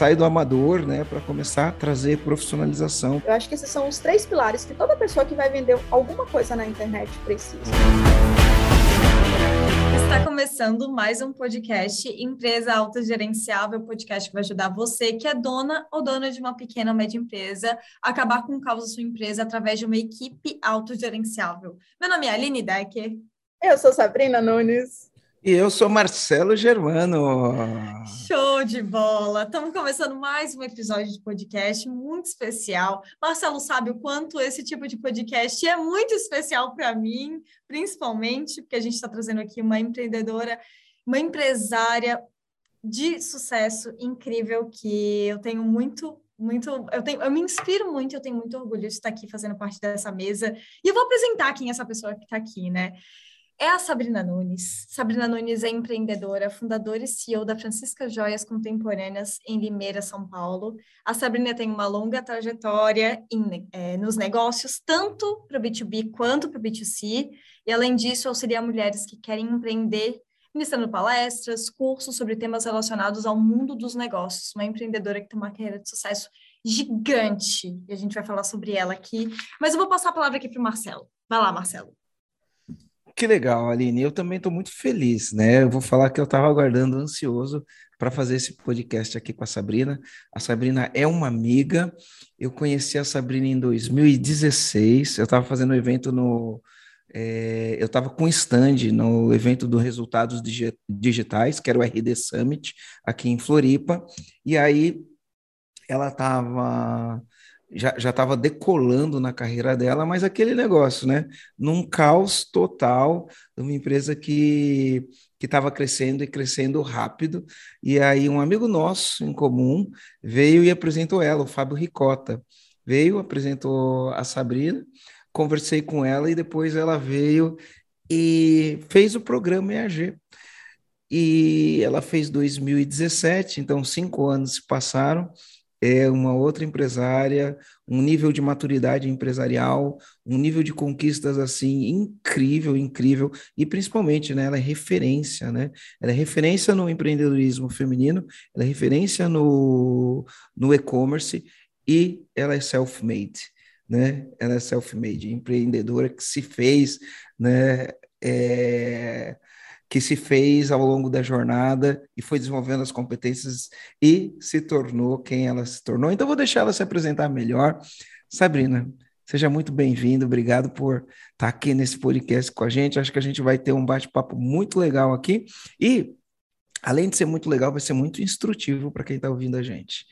sai do amador, né, para começar a trazer profissionalização. Eu acho que esses são os três pilares que toda pessoa que vai vender alguma coisa na internet precisa. Está começando mais um podcast Empresa Autogerenciável, podcast que vai ajudar você que é dona ou dona de uma pequena ou média empresa a acabar com o caos da sua empresa através de uma equipe autogerenciável. Meu nome é Aline Decker. Eu sou Sabrina Nunes. E eu sou Marcelo Germano. Show de bola! Estamos começando mais um episódio de podcast muito especial. Marcelo sabe o quanto esse tipo de podcast é muito especial para mim, principalmente porque a gente está trazendo aqui uma empreendedora, uma empresária de sucesso incrível que eu tenho muito muito, eu tenho, eu me inspiro muito, eu tenho muito orgulho de estar aqui fazendo parte dessa mesa. E eu vou apresentar quem é essa pessoa que está aqui, né? É a Sabrina Nunes. Sabrina Nunes é empreendedora, fundadora e CEO da Francisca Joias Contemporâneas em Limeira, São Paulo. A Sabrina tem uma longa trajetória em, é, nos negócios, tanto para o B2B quanto para o B2C, e além disso, auxilia mulheres que querem empreender, ministrando palestras, cursos sobre temas relacionados ao mundo dos negócios. Uma empreendedora que tem uma carreira de sucesso gigante, e a gente vai falar sobre ela aqui. Mas eu vou passar a palavra aqui para o Marcelo. Vai lá, Marcelo. Que legal, Aline. Eu também estou muito feliz, né? Eu vou falar que eu estava aguardando ansioso para fazer esse podcast aqui com a Sabrina. A Sabrina é uma amiga. Eu conheci a Sabrina em 2016. Eu estava fazendo um evento no. É, eu estava com stand no evento do Resultados Digitais, que era o RD Summit, aqui em Floripa. E aí ela estava já estava decolando na carreira dela, mas aquele negócio, né? Num caos total, uma empresa que que estava crescendo e crescendo rápido. E aí um amigo nosso em comum veio e apresentou ela, o Fábio Ricota. Veio, apresentou a Sabrina, conversei com ela e depois ela veio e fez o programa EAG. E ela fez 2017, então cinco anos se passaram é uma outra empresária, um nível de maturidade empresarial, um nível de conquistas assim incrível, incrível, e principalmente, né, ela é referência, né? Ela é referência no empreendedorismo feminino, ela é referência no, no e-commerce e ela é self-made, né? Ela é self-made, empreendedora que se fez, né? É, que se fez ao longo da jornada e foi desenvolvendo as competências e se tornou quem ela se tornou. Então, vou deixar ela se apresentar melhor. Sabrina, seja muito bem-vindo, obrigado por estar aqui nesse podcast com a gente. Acho que a gente vai ter um bate-papo muito legal aqui e, além de ser muito legal, vai ser muito instrutivo para quem está ouvindo a gente.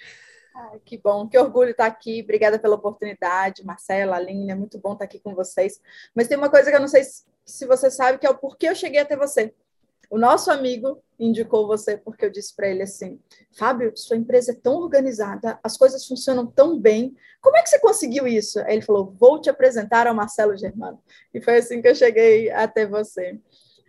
Que bom, que orgulho estar aqui. Obrigada pela oportunidade, Marcela, Aline, é muito bom estar aqui com vocês. Mas tem uma coisa que eu não sei se você sabe, que é o porquê eu cheguei até você. O nosso amigo indicou você porque eu disse para ele assim: Fábio, sua empresa é tão organizada, as coisas funcionam tão bem. Como é que você conseguiu isso? Aí ele falou: Vou te apresentar ao Marcelo Germano. E foi assim que eu cheguei até você.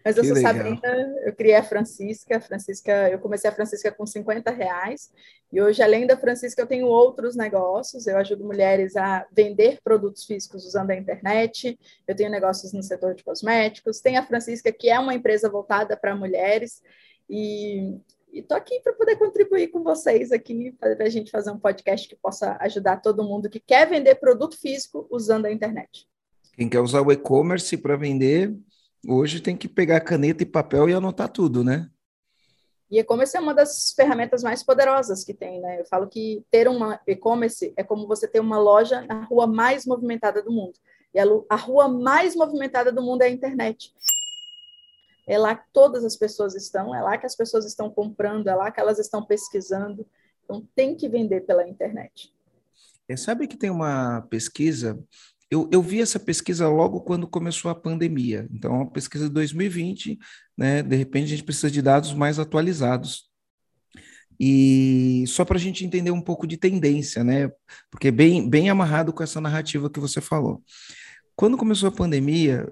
Mas eu que sou legal. Sabrina, eu criei a Francisca. A Francisca, eu comecei a Francisca com 50 reais. E hoje, além da Francisca, eu tenho outros negócios. Eu ajudo mulheres a vender produtos físicos usando a internet. Eu tenho negócios no setor de cosméticos. Tem a Francisca, que é uma empresa voltada para mulheres. E estou aqui para poder contribuir com vocês aqui, para a gente fazer um podcast que possa ajudar todo mundo que quer vender produto físico usando a internet. Quem quer usar o e-commerce para vender, Hoje tem que pegar caneta e papel e anotar tudo, né? E e-commerce é uma das ferramentas mais poderosas que tem, né? Eu falo que ter uma e-commerce é como você ter uma loja na rua mais movimentada do mundo. E a, a rua mais movimentada do mundo é a internet. É lá que todas as pessoas estão, é lá que as pessoas estão comprando, é lá que elas estão pesquisando. Então tem que vender pela internet. É, sabe que tem uma pesquisa eu, eu vi essa pesquisa logo quando começou a pandemia. Então, é uma pesquisa de 2020, né? De repente, a gente precisa de dados mais atualizados. E só para a gente entender um pouco de tendência, né? Porque é bem, bem amarrado com essa narrativa que você falou. Quando começou a pandemia,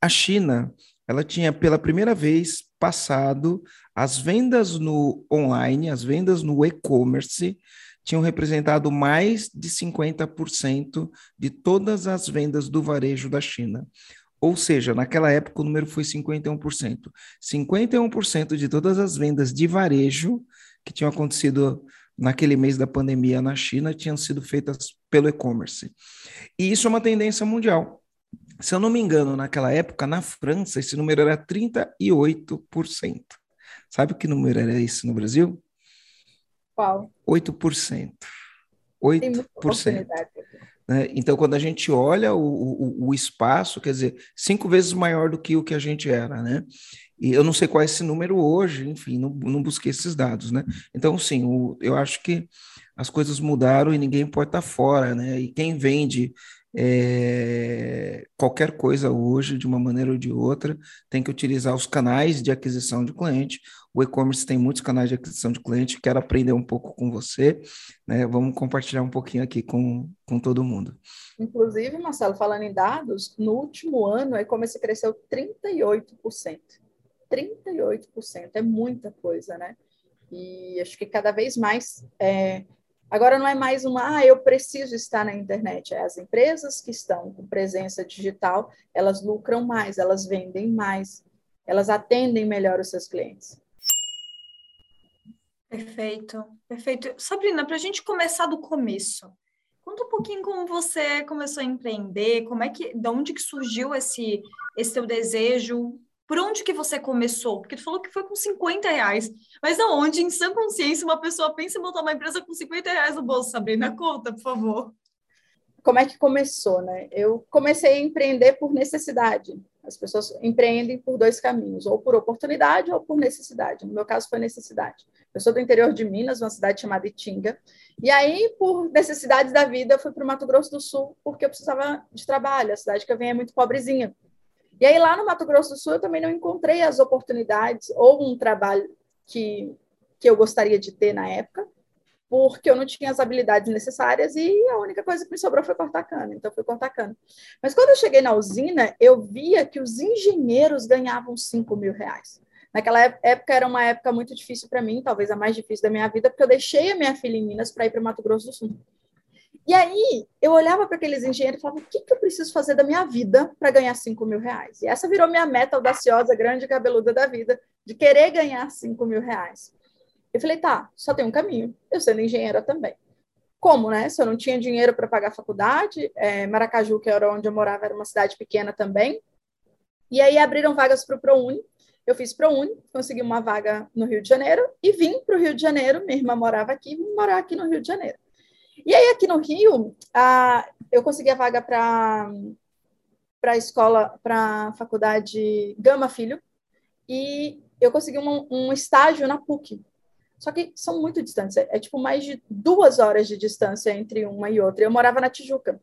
a China ela tinha pela primeira vez passado as vendas no online, as vendas no e-commerce tinham representado mais de 50% de todas as vendas do varejo da China. Ou seja, naquela época o número foi 51%. 51% de todas as vendas de varejo que tinham acontecido naquele mês da pandemia na China tinham sido feitas pelo e-commerce. E isso é uma tendência mundial. Se eu não me engano, naquela época, na França, esse número era 38%. Sabe que número era esse no Brasil? Qual? 8%. 8%. Né? Então, quando a gente olha o, o, o, espaço, quer dizer, cinco vezes maior do que o que a gente era, né? E eu não sei qual é esse número hoje, enfim, não, não busquei esses dados, né? Então, sim, o, eu acho que as coisas mudaram e ninguém pode estar fora, né? E quem vende é, qualquer coisa hoje, de uma maneira ou de outra, tem que utilizar os canais de aquisição de cliente. O e-commerce tem muitos canais de aquisição de cliente. Quero aprender um pouco com você, né? Vamos compartilhar um pouquinho aqui com, com todo mundo. Inclusive, Marcelo, falando em dados, no último ano o e-commerce cresceu 38%. 38%, é muita coisa, né? E acho que cada vez mais é, Agora não é mais uma, ah, eu preciso estar na internet. É as empresas que estão com presença digital, elas lucram mais, elas vendem mais, elas atendem melhor os seus clientes. Perfeito, perfeito. Sabrina, para a gente começar do começo, conta um pouquinho como você começou a empreender, como é que, de onde que surgiu esse, esse teu desejo, por onde que você começou? Porque tu falou que foi com 50 reais. Mas aonde, em sã consciência, uma pessoa pensa em montar uma empresa com 50 reais no bolso? Sabrina, conta, por favor. Como é que começou, né? Eu comecei a empreender por necessidade. As pessoas empreendem por dois caminhos, ou por oportunidade ou por necessidade. No meu caso, foi necessidade. Eu sou do interior de Minas, uma cidade chamada Itinga. E aí, por necessidades da vida, fui para o Mato Grosso do Sul, porque eu precisava de trabalho. A cidade que eu venho é muito pobrezinha. E aí, lá no Mato Grosso do Sul, eu também não encontrei as oportunidades ou um trabalho que, que eu gostaria de ter na época, porque eu não tinha as habilidades necessárias e a única coisa que me sobrou foi cortar cana. Então, fui cortar cana. Mas quando eu cheguei na usina, eu via que os engenheiros ganhavam 5 mil reais. Naquela época era uma época muito difícil para mim, talvez a mais difícil da minha vida, porque eu deixei a minha filha em Minas para ir para o Mato Grosso do Sul. E aí eu olhava para aqueles engenheiros e falava: o que, que eu preciso fazer da minha vida para ganhar 5 mil reais? E essa virou minha meta audaciosa, grande cabeluda da vida, de querer ganhar 5 mil reais. Eu falei: tá, só tem um caminho, eu sendo engenheira também. Como, né? Se eu não tinha dinheiro para pagar a faculdade, é, Maracaju, que era onde eu morava, era uma cidade pequena também. E aí abriram vagas para o ProUni. Eu fiz ProUni, consegui uma vaga no Rio de Janeiro e vim para o Rio de Janeiro. Minha irmã morava aqui, vim morar aqui no Rio de Janeiro. E aí, aqui no Rio, eu consegui a vaga para a escola, para a faculdade Gama Filho, e eu consegui um, um, estágio na PUC. Só que são muito distantes, é, é, tipo mais de duas horas de distância entre uma e outra. Eu morava na Tijuca.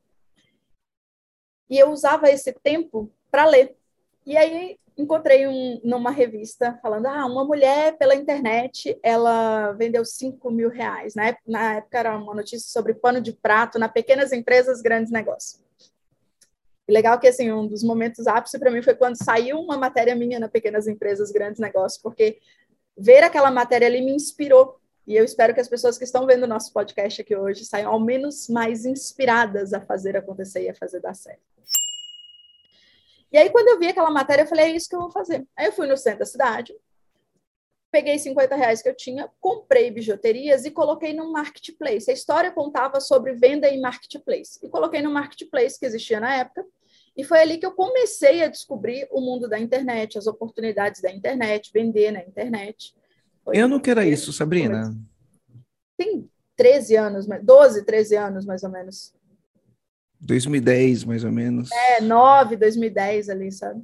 E eu usava esse tempo para ler. E aí encontrei um, numa revista falando, ah, uma mulher pela internet, ela vendeu 5 mil reais. Na época, na época era uma notícia sobre pano de prato na pequenas empresas, grandes negócios. E legal que, assim, um dos momentos ápice para mim foi quando saiu uma matéria minha na pequenas empresas, grandes negócios, porque ver aquela matéria ali me inspirou. E eu espero que as pessoas que estão vendo o nosso podcast aqui hoje saiam ao menos mais inspiradas a fazer acontecer e a fazer dar certo. E aí, quando eu vi aquela matéria, eu falei, é isso que eu vou fazer. Aí eu fui no centro da cidade, peguei 50 reais que eu tinha, comprei bijuterias e coloquei no marketplace. A história contava sobre venda em marketplace. E coloquei no marketplace que existia na época. E foi ali que eu comecei a descobrir o mundo da internet, as oportunidades da internet, vender na internet. Foi eu não quero isso, Sabrina. Tem 13 anos, 12, 13 anos mais ou menos. 2010, mais ou menos. É, 9, 2010 ali, sabe?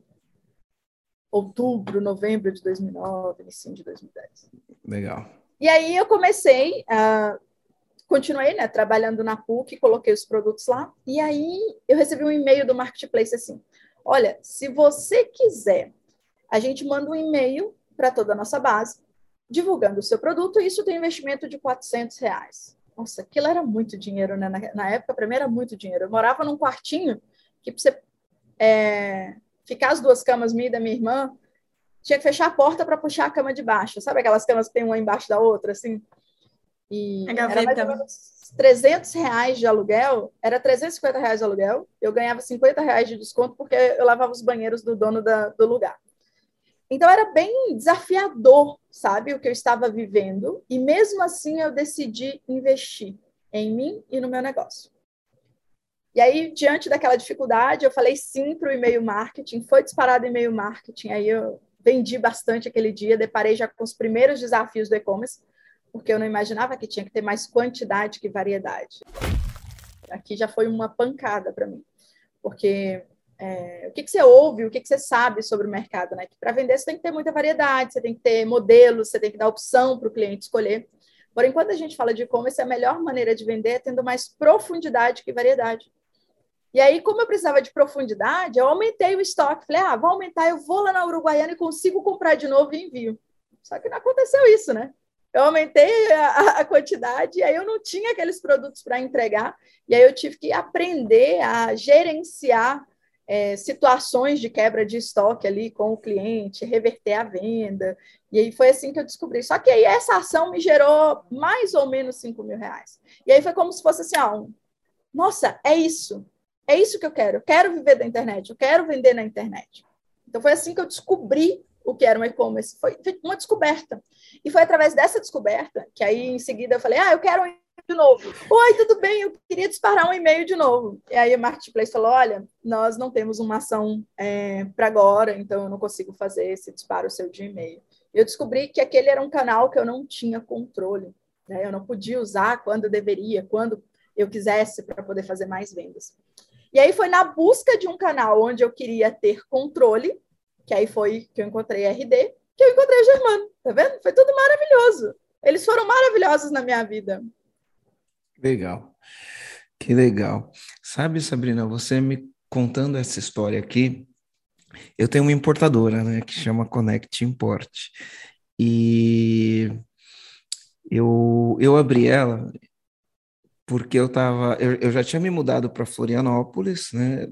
Outubro, novembro de 2009, sim, de 2010. Legal. E aí eu comecei, uh, continuei, né, trabalhando na PUC, coloquei os produtos lá, e aí eu recebi um e-mail do Marketplace assim, olha, se você quiser, a gente manda um e-mail para toda a nossa base, divulgando o seu produto, e isso tem investimento de 400 reais. Nossa, aquilo era muito dinheiro, né? Na, na época, para mim, era muito dinheiro. Eu morava num quartinho que, para você é, ficar as duas camas, minha e da minha irmã, tinha que fechar a porta para puxar a cama de baixo. Sabe aquelas camas que tem uma embaixo da outra, assim? E era mais ou menos 300 reais de aluguel, era 350 reais de aluguel, eu ganhava 50 reais de desconto porque eu lavava os banheiros do dono da, do lugar. Então era bem desafiador, sabe, o que eu estava vivendo, e mesmo assim eu decidi investir em mim e no meu negócio. E aí, diante daquela dificuldade, eu falei sim para o e-mail marketing, foi disparado e-mail marketing, aí eu vendi bastante aquele dia, deparei já com os primeiros desafios do e-commerce, porque eu não imaginava que tinha que ter mais quantidade que variedade. Aqui já foi uma pancada para mim, porque é, o que, que, você ouve, o que, que, você sabe sobre o mercado, né? Para vender você tem que ter muita variedade, você tem que ter modelos, você tem que dar opção para o cliente escolher. Porém, quando a gente fala de e-commerce, a melhor maneira de vender é tendo mais profundidade que variedade. E aí, como eu precisava de profundidade, eu aumentei o estoque. Falei, ah, vou aumentar, eu vou lá na Uruguaiana e consigo comprar de novo e envio. Só que não aconteceu isso, né? Eu aumentei a, a quantidade e aí eu não tinha aqueles produtos para entregar. E aí eu tive que aprender a gerenciar é, situações de quebra de estoque ali com o cliente, reverter a venda. E aí foi assim que eu descobri. Só que aí essa ação me gerou mais ou menos 5 mil reais. E aí foi como se fosse assim: ó, nossa, é isso. É isso que eu quero. Eu quero viver da internet, eu quero vender na internet. Então foi assim que eu descobri o que era um e-commerce. Foi uma descoberta. E foi através dessa descoberta que aí em seguida eu falei: ah, eu quero um de novo. Oi, tudo bem? Eu queria disparar um e-mail de novo. E aí a Marketplace falou: olha, nós não temos uma ação é, para agora, então eu não consigo fazer esse disparo seu de e-mail. Eu descobri que aquele era um canal que eu não tinha controle. Né? Eu não podia usar quando eu deveria, quando eu quisesse, para poder fazer mais vendas. E aí foi na busca de um canal onde eu queria ter controle, que aí foi que eu encontrei RD, que eu encontrei o Germano. Tá vendo? Foi tudo maravilhoso. Eles foram maravilhosos na minha vida. Legal. Que legal. Sabe, Sabrina, você me contando essa história aqui, eu tenho uma importadora, né, que chama Connect Import. E eu, eu abri ela porque eu tava, eu, eu já tinha me mudado para Florianópolis, né?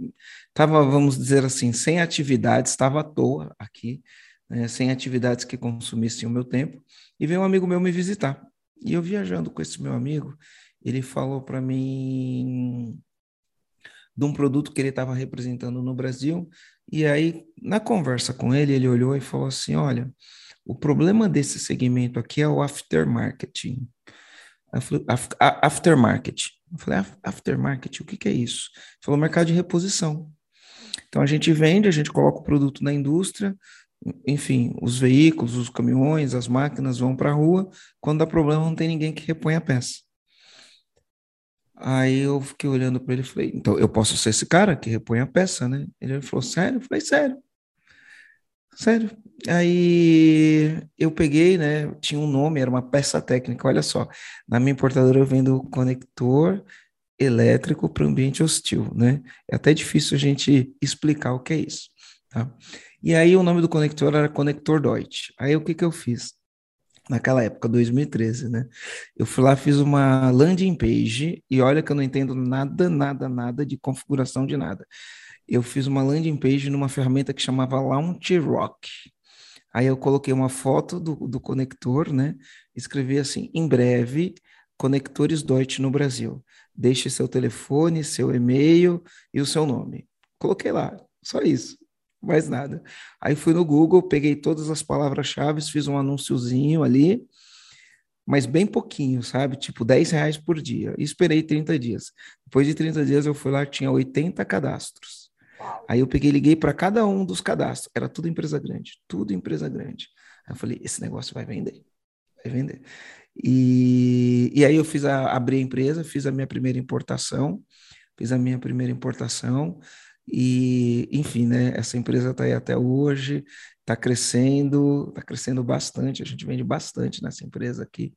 Tava, vamos dizer assim, sem atividades, estava à toa aqui, né? sem atividades que consumissem o meu tempo, e veio um amigo meu me visitar. E eu viajando com esse meu amigo, ele falou para mim de um produto que ele estava representando no Brasil. E aí, na conversa com ele, ele olhou e falou assim: Olha, o problema desse segmento aqui é o aftermarketing. Aftermarket. Eu falei, aftermarket, o que, que é isso? Ele falou, mercado de reposição. Então a gente vende, a gente coloca o produto na indústria, enfim, os veículos, os caminhões, as máquinas vão para a rua, quando dá problema não tem ninguém que repõe a peça. Aí eu fiquei olhando para ele e falei, então eu posso ser esse cara que repõe a peça, né? Ele falou, sério? Eu falei, sério. Sério. Aí eu peguei, né? Tinha um nome, era uma peça técnica. Olha só, na minha importadora eu vendo conector elétrico para ambiente hostil, né? É até difícil a gente explicar o que é isso, tá? E aí o nome do conector era conector Deutsch. Aí o que que eu fiz? Naquela época, 2013, né? Eu fui lá, fiz uma landing page e olha que eu não entendo nada, nada, nada de configuração de nada. Eu fiz uma landing page numa ferramenta que chamava Launch Rock. Aí eu coloquei uma foto do, do conector, né? Escrevi assim: em breve, conectores Deutsche no Brasil. Deixe seu telefone, seu e-mail e o seu nome. Coloquei lá, só isso mais nada. Aí fui no Google, peguei todas as palavras-chave, fiz um anúnciozinho ali, mas bem pouquinho, sabe? Tipo 10 reais por dia. E esperei 30 dias. Depois de 30 dias eu fui lá, tinha 80 cadastros. Aí eu peguei liguei para cada um dos cadastros. Era tudo empresa grande, tudo empresa grande. Aí eu falei, esse negócio vai vender, vai vender. E, e aí eu fiz a, abri a empresa, fiz a minha primeira importação, fiz a minha primeira importação, e, enfim, né, essa empresa está aí até hoje, está crescendo, está crescendo bastante, a gente vende bastante nessa empresa aqui.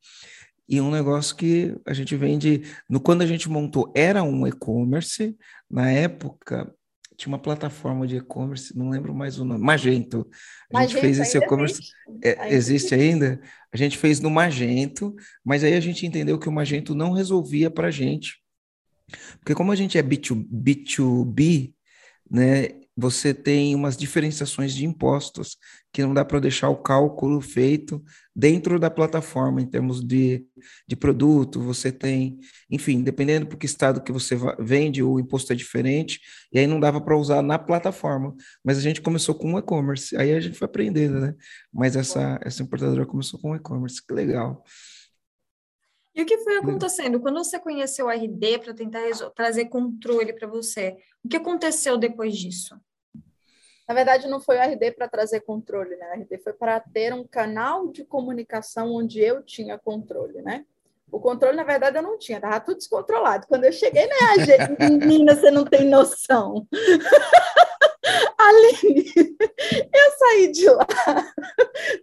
E um negócio que a gente vende, no, quando a gente montou, era um e-commerce, na época tinha uma plataforma de e-commerce, não lembro mais o nome, Magento. A Magento gente fez esse e-commerce, existe. É, existe ainda? A gente fez no Magento, mas aí a gente entendeu que o Magento não resolvia para a gente, porque como a gente é B2, B2B, né? você tem umas diferenciações de impostos que não dá para deixar o cálculo feito dentro da plataforma em termos de, de produto, você tem, enfim, dependendo do que estado que você vende, o imposto é diferente, e aí não dava para usar na plataforma. Mas a gente começou com o e-commerce, aí a gente foi aprendendo, né? Mas essa, essa importadora começou com o e-commerce, que legal. E o que foi acontecendo? Quando você conheceu o RD para tentar trazer controle para você, o que aconteceu depois disso? Na verdade, não foi o RD para trazer controle, né? O RD foi para ter um canal de comunicação onde eu tinha controle, né? O controle, na verdade, eu não tinha, estava tudo descontrolado. Quando eu cheguei na EAG, menina, você não tem noção. Aline, eu saí de lá.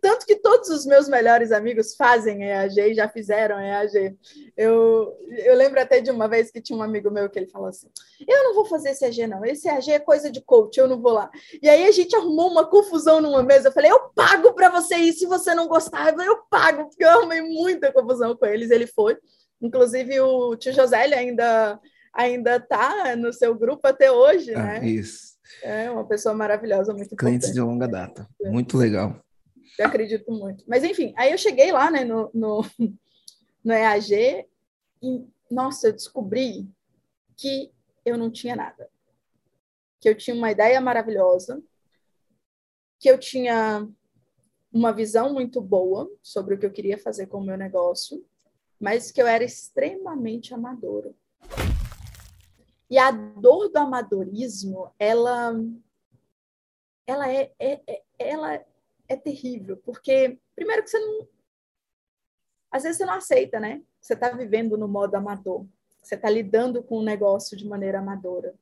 Tanto que todos os meus melhores amigos fazem EAG e já fizeram EAG. Eu, eu lembro até de uma vez que tinha um amigo meu que ele falou assim: Eu não vou fazer esse EAG, não. Esse EAG é coisa de coach, eu não vou lá. E aí a gente arrumou uma confusão numa mesa. Eu falei: Eu pago para você ir se você não gostar. Eu pago, porque eu arrumei muita confusão com eles. Ele foi. Inclusive, o tio José ainda ainda está no seu grupo até hoje, ah, né? Isso. É uma pessoa maravilhosa, muito Clientes importante. de longa data, muito legal. Eu acredito muito. Mas, enfim, aí eu cheguei lá né, no, no, no EAG e, nossa, eu descobri que eu não tinha nada. Que eu tinha uma ideia maravilhosa, que eu tinha uma visão muito boa sobre o que eu queria fazer com o meu negócio, mas que eu era extremamente amadora. E a dor do amadorismo, ela, ela é, é, é, ela é terrível, porque primeiro que você não, às vezes você não aceita, né? Você está vivendo no modo amador, você está lidando com o negócio de maneira amadora,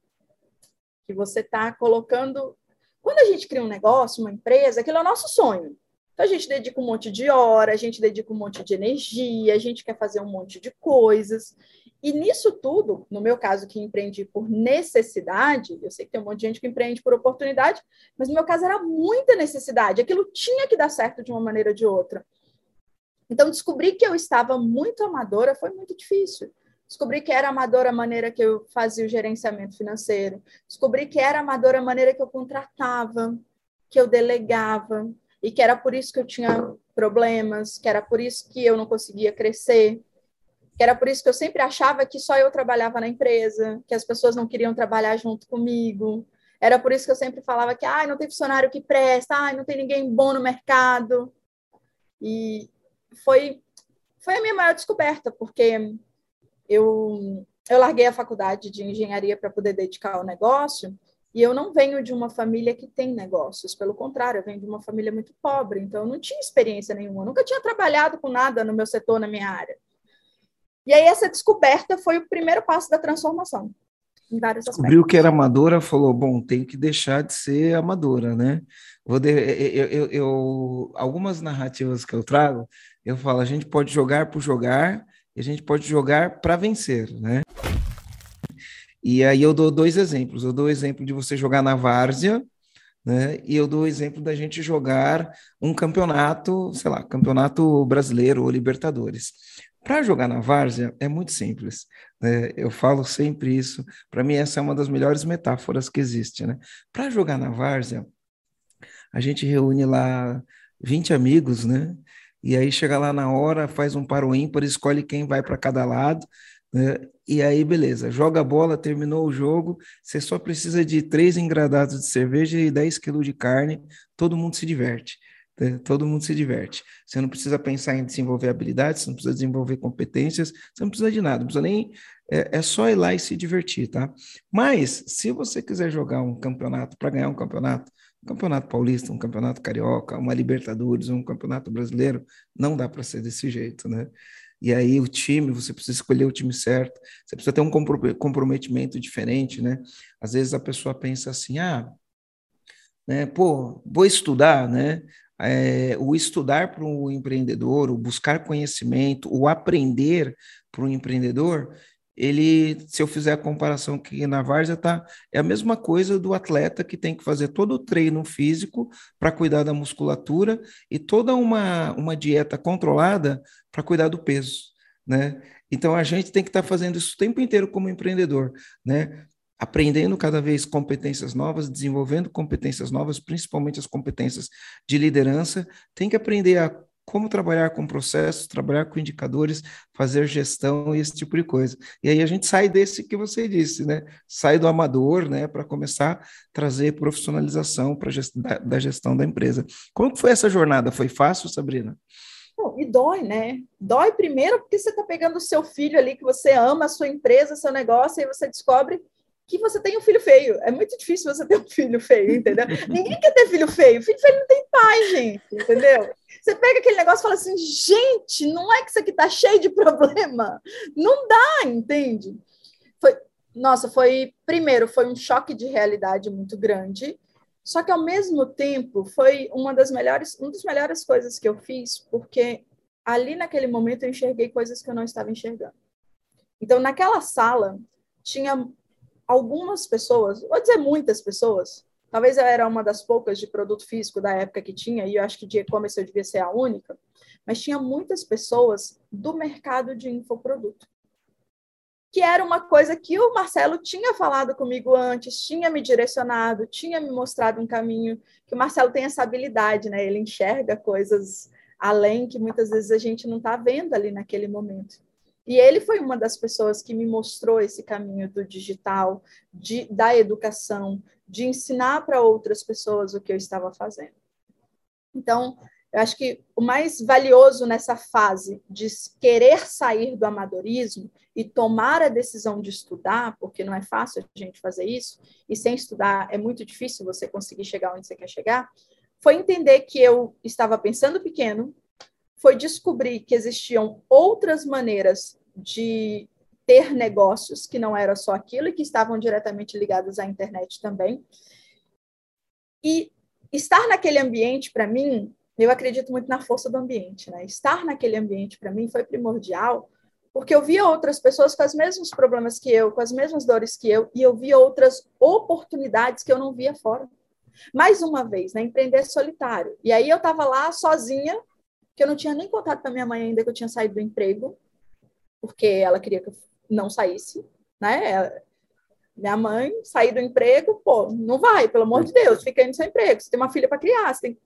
que você está colocando. Quando a gente cria um negócio, uma empresa, aquilo é o nosso sonho. Então a gente dedica um monte de hora, a gente dedica um monte de energia, a gente quer fazer um monte de coisas. E nisso tudo, no meu caso, que empreendi por necessidade, eu sei que tem um monte de gente que empreende por oportunidade, mas no meu caso era muita necessidade, aquilo tinha que dar certo de uma maneira ou de outra. Então, descobrir que eu estava muito amadora foi muito difícil. Descobri que era amadora a maneira que eu fazia o gerenciamento financeiro. Descobri que era amadora a maneira que eu contratava, que eu delegava, e que era por isso que eu tinha problemas, que era por isso que eu não conseguia crescer que era por isso que eu sempre achava que só eu trabalhava na empresa, que as pessoas não queriam trabalhar junto comigo. Era por isso que eu sempre falava que ah, não tem funcionário que presta, ah, não tem ninguém bom no mercado. E foi, foi a minha maior descoberta, porque eu, eu larguei a faculdade de engenharia para poder dedicar ao negócio, e eu não venho de uma família que tem negócios, pelo contrário, eu venho de uma família muito pobre, então eu não tinha experiência nenhuma, nunca tinha trabalhado com nada no meu setor, na minha área. E aí essa descoberta foi o primeiro passo da transformação. Em vários Descobriu que era amadora, falou, bom, tenho que deixar de ser amadora, né? Vou de, eu, eu, eu, algumas narrativas que eu trago, eu falo, a gente pode jogar por jogar e a gente pode jogar para vencer, né? E aí eu dou dois exemplos. Eu dou o exemplo de você jogar na várzea, né? E eu dou o exemplo da gente jogar um campeonato, sei lá, campeonato brasileiro ou Libertadores. Para jogar na várzea é muito simples. Né? Eu falo sempre isso. Para mim, essa é uma das melhores metáforas que existe. Né? Para jogar na várzea, a gente reúne lá 20 amigos, né? E aí chega lá na hora, faz um paro ímpar, escolhe quem vai para cada lado, né? E aí, beleza, joga a bola, terminou o jogo, você só precisa de três engradados de cerveja e 10 quilos de carne, todo mundo se diverte. Né? Todo mundo se diverte. Você não precisa pensar em desenvolver habilidades, você não precisa desenvolver competências, você não precisa de nada, não precisa nem. É, é só ir lá e se divertir, tá? Mas, se você quiser jogar um campeonato, para ganhar um campeonato, um campeonato paulista, um campeonato carioca, uma Libertadores, um campeonato brasileiro, não dá para ser desse jeito, né? E aí o time, você precisa escolher o time certo, você precisa ter um comprometimento diferente, né? Às vezes a pessoa pensa assim, ah, né, pô, vou estudar, né? é, o estudar para o empreendedor, o buscar conhecimento, o aprender para o empreendedor, ele, se eu fizer a comparação aqui na Várzea, tá, é a mesma coisa do atleta que tem que fazer todo o treino físico para cuidar da musculatura e toda uma, uma dieta controlada para cuidar do peso, né? Então a gente tem que estar tá fazendo isso o tempo inteiro como empreendedor, né? aprendendo cada vez competências novas, desenvolvendo competências novas, principalmente as competências de liderança, tem que aprender a como trabalhar com processos, trabalhar com indicadores, fazer gestão e esse tipo de coisa. E aí a gente sai desse que você disse, né? Sai do amador, né, para começar a trazer profissionalização para gest da, da, gestão da empresa. Como foi essa jornada? Foi fácil, Sabrina? Bom, e dói, né? Dói primeiro porque você está pegando o seu filho ali que você ama, a sua empresa, seu negócio, e você descobre que você tem um filho feio. É muito difícil você ter um filho feio, entendeu? Ninguém quer ter filho feio. Filho feio não tem pai, gente, entendeu? Você pega aquele negócio e fala assim, gente, não é que isso aqui tá cheio de problema? Não dá, entende? Foi, nossa, foi, primeiro, foi um choque de realidade muito grande, só que ao mesmo tempo foi uma das melhores, uma das melhores coisas que eu fiz, porque ali naquele momento eu enxerguei coisas que eu não estava enxergando. Então, naquela sala, tinha algumas pessoas, vou dizer muitas pessoas, talvez eu era uma das poucas de produto físico da época que tinha, e eu acho que de e-commerce eu devia ser a única, mas tinha muitas pessoas do mercado de infoproduto. Que era uma coisa que o Marcelo tinha falado comigo antes, tinha me direcionado, tinha me mostrado um caminho, que o Marcelo tem essa habilidade, né? Ele enxerga coisas além que muitas vezes a gente não está vendo ali naquele momento. E ele foi uma das pessoas que me mostrou esse caminho do digital, de, da educação, de ensinar para outras pessoas o que eu estava fazendo. Então, eu acho que o mais valioso nessa fase de querer sair do amadorismo e tomar a decisão de estudar, porque não é fácil a gente fazer isso, e sem estudar é muito difícil você conseguir chegar onde você quer chegar, foi entender que eu estava pensando pequeno, foi descobrir que existiam outras maneiras de ter negócios que não era só aquilo e que estavam diretamente ligados à internet também. E estar naquele ambiente, para mim, eu acredito muito na força do ambiente, né? Estar naquele ambiente, para mim, foi primordial, porque eu via outras pessoas com os mesmos problemas que eu, com as mesmas dores que eu, e eu via outras oportunidades que eu não via fora. Mais uma vez, né? Empreender solitário. E aí eu estava lá sozinha, que eu não tinha nem contato com a minha mãe ainda, que eu tinha saído do emprego, porque ela queria que eu não saísse, né? Minha mãe sair do emprego, pô, não vai, pelo amor de Deus, fica no seu emprego, você tem uma filha para criar, tem...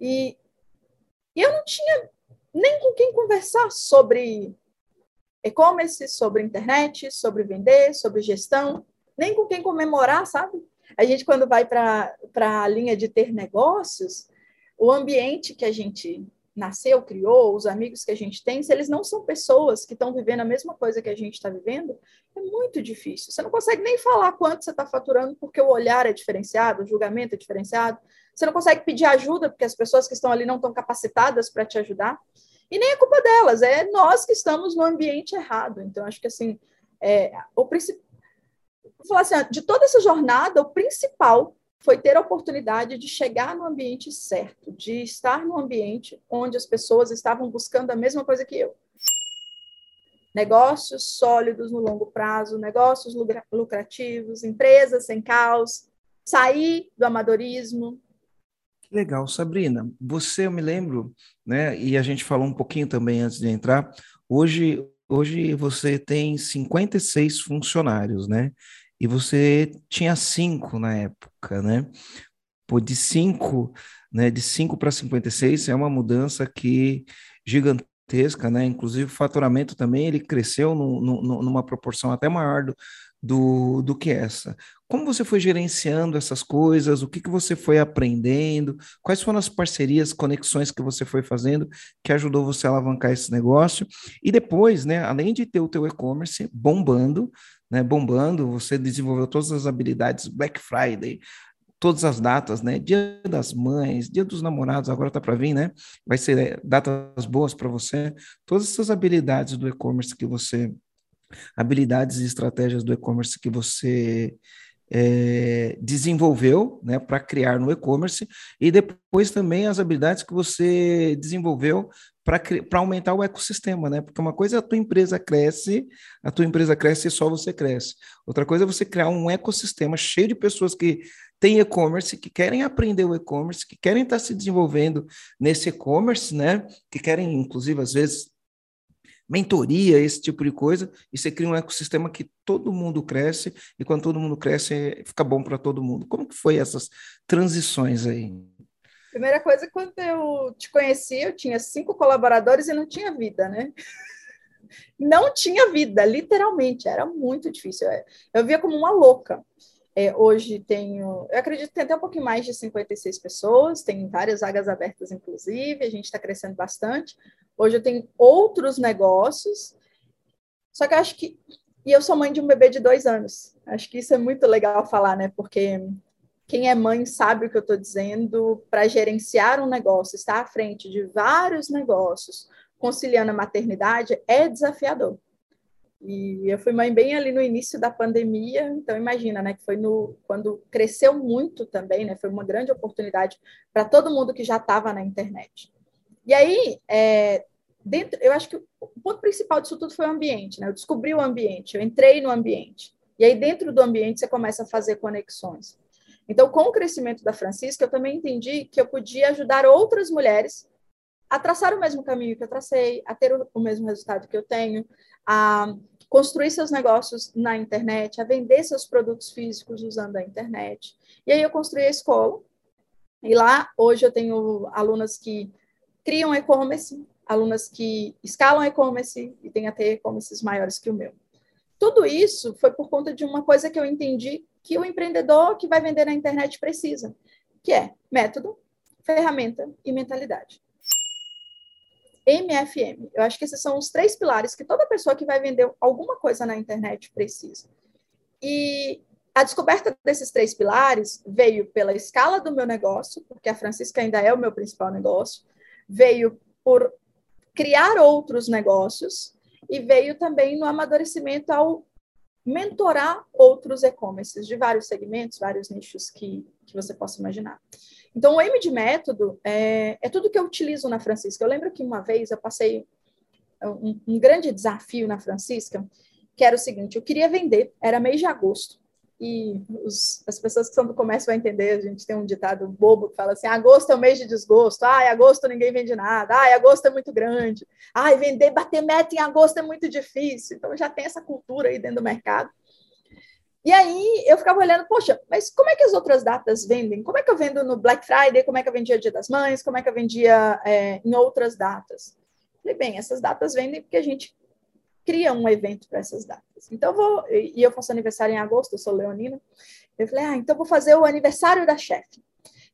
e, e eu não tinha nem com quem conversar sobre e-commerce, sobre internet, sobre vender, sobre gestão, nem com quem comemorar, sabe? A gente, quando vai para a linha de ter negócios, o ambiente que a gente nasceu, criou, os amigos que a gente tem, se eles não são pessoas que estão vivendo a mesma coisa que a gente está vivendo, é muito difícil. Você não consegue nem falar quanto você está faturando porque o olhar é diferenciado, o julgamento é diferenciado. Você não consegue pedir ajuda porque as pessoas que estão ali não estão capacitadas para te ajudar. E nem é culpa delas, é nós que estamos no ambiente errado. Então, acho que assim, é, o principal. Vou falar assim, de toda essa jornada, o principal foi ter a oportunidade de chegar no ambiente certo, de estar no ambiente onde as pessoas estavam buscando a mesma coisa que eu. Negócios sólidos no longo prazo, negócios lucrativos, empresas sem caos, sair do amadorismo. Legal, Sabrina. Você, eu me lembro, né? E a gente falou um pouquinho também antes de entrar. Hoje, hoje você tem 56 funcionários, né? E você tinha cinco na época, né? Pô, de cinco, né? De cinco para 56 é uma mudança que gigantesca, né? Inclusive o faturamento também ele cresceu no, no, numa proporção até maior do, do, do que essa. Como você foi gerenciando essas coisas? O que, que você foi aprendendo? Quais foram as parcerias, conexões que você foi fazendo que ajudou você a alavancar esse negócio? E depois, né, além de ter o teu e-commerce bombando, né, bombando, você desenvolveu todas as habilidades Black Friday, todas as datas, né? Dia das Mães, Dia dos Namorados, agora tá para vir, né? Vai ser é, datas boas para você. Todas essas habilidades do e-commerce que você habilidades e estratégias do e-commerce que você é, desenvolveu né, para criar no e-commerce e depois também as habilidades que você desenvolveu para aumentar o ecossistema, né? Porque uma coisa é a tua empresa cresce, a tua empresa cresce e só você cresce. Outra coisa é você criar um ecossistema cheio de pessoas que têm e-commerce, que querem aprender o e-commerce, que querem estar se desenvolvendo nesse e-commerce, né? Que querem, inclusive, às vezes, mentoria, esse tipo de coisa, e você cria um ecossistema que todo mundo cresce, e quando todo mundo cresce, fica bom para todo mundo. Como que foi essas transições aí? Primeira coisa, quando eu te conheci, eu tinha cinco colaboradores e não tinha vida, né? Não tinha vida, literalmente, era muito difícil. Eu via como uma louca. É, hoje tenho, eu acredito que tem até um pouquinho mais de 56 pessoas, tem várias vagas abertas, inclusive, a gente está crescendo bastante. Hoje eu tenho outros negócios, só que acho que. E eu sou mãe de um bebê de dois anos. Acho que isso é muito legal falar, né? Porque quem é mãe sabe o que eu estou dizendo. Para gerenciar um negócio, estar à frente de vários negócios, conciliando a maternidade, é desafiador. E eu fui mãe bem ali no início da pandemia, então imagina, né, que foi no quando cresceu muito também, né, foi uma grande oportunidade para todo mundo que já estava na internet. E aí, é, dentro, eu acho que o ponto principal disso tudo foi o ambiente, né? Eu descobri o ambiente, eu entrei no ambiente. E aí dentro do ambiente você começa a fazer conexões. Então, com o crescimento da Francisca, eu também entendi que eu podia ajudar outras mulheres a traçar o mesmo caminho que eu tracei, a ter o mesmo resultado que eu tenho, a construir seus negócios na internet, a vender seus produtos físicos usando a internet. E aí eu construí a escola. E lá, hoje, eu tenho alunas que criam e-commerce, alunas que escalam e-commerce e têm até e-commerces maiores que o meu. Tudo isso foi por conta de uma coisa que eu entendi que o empreendedor que vai vender na internet precisa, que é método, ferramenta e mentalidade. MFM. Eu acho que esses são os três pilares que toda pessoa que vai vender alguma coisa na internet precisa. E a descoberta desses três pilares veio pela escala do meu negócio, porque a Francisca ainda é o meu principal negócio, veio por criar outros negócios e veio também no amadurecimento ao mentorar outros e-commerces de vários segmentos, vários nichos que, que você possa imaginar. Então, o M de método é, é tudo que eu utilizo na Francisca. Eu lembro que uma vez eu passei um, um grande desafio na Francisca, que era o seguinte: eu queria vender, era mês de agosto, e os, as pessoas que são do comércio vão entender, a gente tem um ditado bobo que fala assim, agosto é o mês de desgosto, ai, agosto ninguém vende nada, ai, agosto é muito grande, ai, vender, bater meta em agosto é muito difícil, então já tem essa cultura aí dentro do mercado. E aí eu ficava olhando, poxa, mas como é que as outras datas vendem? Como é que eu vendo no Black Friday? Como é que eu vendia Dia das Mães? Como é que eu vendia é, em outras datas? Falei, bem, essas datas vendem porque a gente cria um evento para essas datas. Então, vou, e eu faço aniversário em agosto, eu sou leonina. Eu falei, ah, então vou fazer o aniversário da chefe.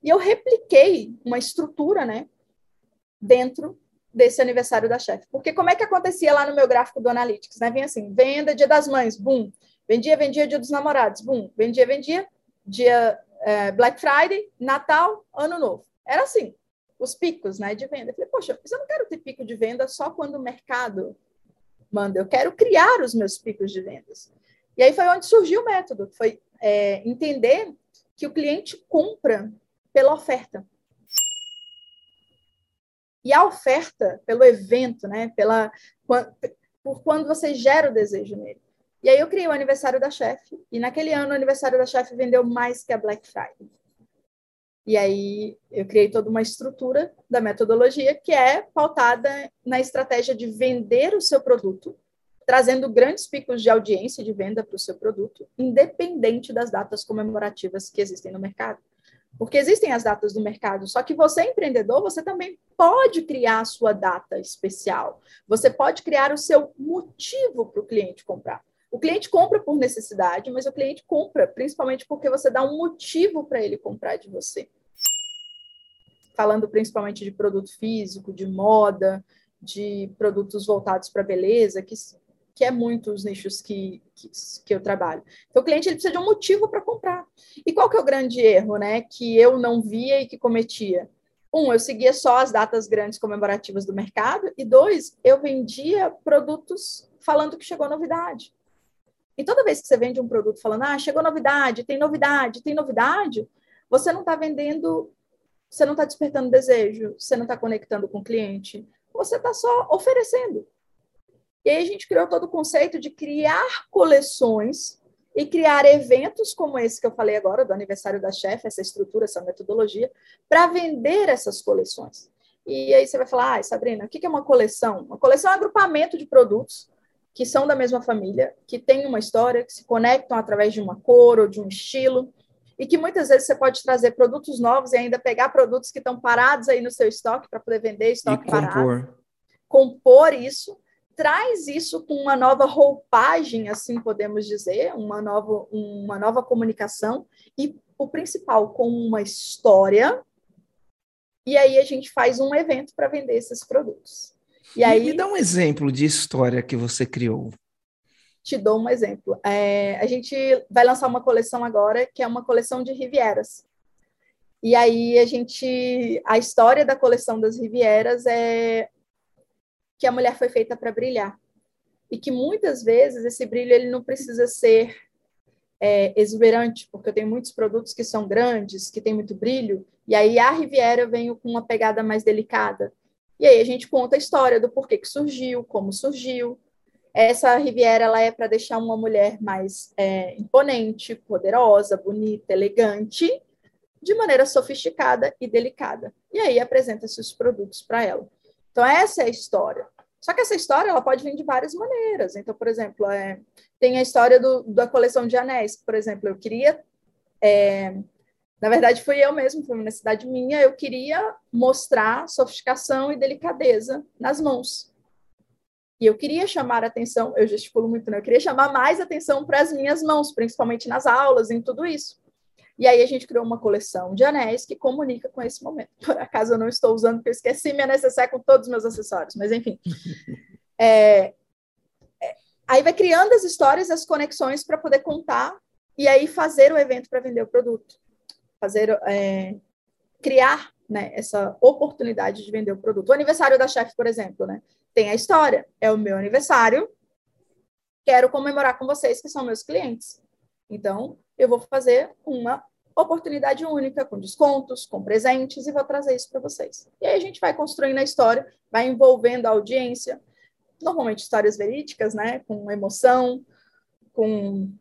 E eu repliquei uma estrutura, né, dentro desse aniversário da chefe. Porque como é que acontecia lá no meu gráfico do Analytics, né? Vinha assim, venda dia das mães, boom. Vendia, vendia dia dos namorados, boom. Vendia, vendia dia é, Black Friday, Natal, Ano Novo. Era assim, os picos, né, de venda. Eu falei, poxa, mas eu não quero ter pico de venda só quando o mercado manda, eu quero criar os meus picos de vendas. E aí foi onde surgiu o método, foi é, entender que o cliente compra pela oferta. E a oferta, pelo evento, né, pela, por quando você gera o desejo nele. E aí eu criei o aniversário da chefe, e naquele ano o aniversário da chefe vendeu mais que a Black Friday. E aí eu criei toda uma estrutura da metodologia que é pautada na estratégia de vender o seu produto, trazendo grandes picos de audiência de venda para o seu produto, independente das datas comemorativas que existem no mercado. Porque existem as datas do mercado, só que você, empreendedor, você também pode criar a sua data especial. Você pode criar o seu motivo para o cliente comprar. O cliente compra por necessidade, mas o cliente compra principalmente porque você dá um motivo para ele comprar de você. Falando principalmente de produto físico, de moda, de produtos voltados para beleza, que, que é muito os nichos que, que, que eu trabalho. Então, o cliente ele precisa de um motivo para comprar. E qual que é o grande erro né, que eu não via e que cometia? Um, eu seguia só as datas grandes comemorativas do mercado, e dois, eu vendia produtos falando que chegou novidade. E toda vez que você vende um produto falando, ah, chegou novidade, tem novidade, tem novidade, você não está vendendo, você não está despertando desejo, você não está conectando com o cliente, você está só oferecendo. E aí a gente criou todo o conceito de criar coleções e criar eventos como esse que eu falei agora, do aniversário da chefe, essa estrutura, essa metodologia, para vender essas coleções. E aí você vai falar, ah, Sabrina, o que é uma coleção? Uma coleção é um agrupamento de produtos que são da mesma família, que têm uma história, que se conectam através de uma cor ou de um estilo, e que muitas vezes você pode trazer produtos novos e ainda pegar produtos que estão parados aí no seu estoque para poder vender estoque e compor. parado. Compor isso, traz isso com uma nova roupagem, assim podemos dizer, uma nova, uma nova comunicação, e o principal, com uma história, e aí a gente faz um evento para vender esses produtos. E aí, me dá um exemplo de história que você criou. Te dou um exemplo. É, a gente vai lançar uma coleção agora, que é uma coleção de Rivieras. E aí a gente, a história da coleção das Rivieras é que a mulher foi feita para brilhar e que muitas vezes esse brilho ele não precisa ser é, exuberante, porque eu tenho muitos produtos que são grandes, que têm muito brilho, e aí a Riviera vem com uma pegada mais delicada. E aí a gente conta a história do porquê que surgiu, como surgiu. Essa Riviera ela é para deixar uma mulher mais é, imponente, poderosa, bonita, elegante, de maneira sofisticada e delicada. E aí apresenta-se os produtos para ela. Então essa é a história. Só que essa história ela pode vir de várias maneiras. Então, por exemplo, é, tem a história do, da coleção de anéis. Por exemplo, eu queria é, na verdade, fui eu mesmo, foi uma necessidade minha. Eu queria mostrar sofisticação e delicadeza nas mãos. E eu queria chamar atenção, eu gesticulo muito, né? Eu queria chamar mais atenção para as minhas mãos, principalmente nas aulas, em tudo isso. E aí a gente criou uma coleção de anéis que comunica com esse momento. Por acaso eu não estou usando, porque eu esqueci minha necessaire com todos os meus acessórios, mas enfim. É, é, aí vai criando as histórias, as conexões para poder contar e aí fazer o evento para vender o produto fazer, é, criar né, essa oportunidade de vender o produto. O aniversário da chefe, por exemplo, né, tem a história. É o meu aniversário, quero comemorar com vocês que são meus clientes. Então, eu vou fazer uma oportunidade única, com descontos, com presentes, e vou trazer isso para vocês. E aí a gente vai construindo a história, vai envolvendo a audiência, normalmente histórias verídicas, né, com emoção, com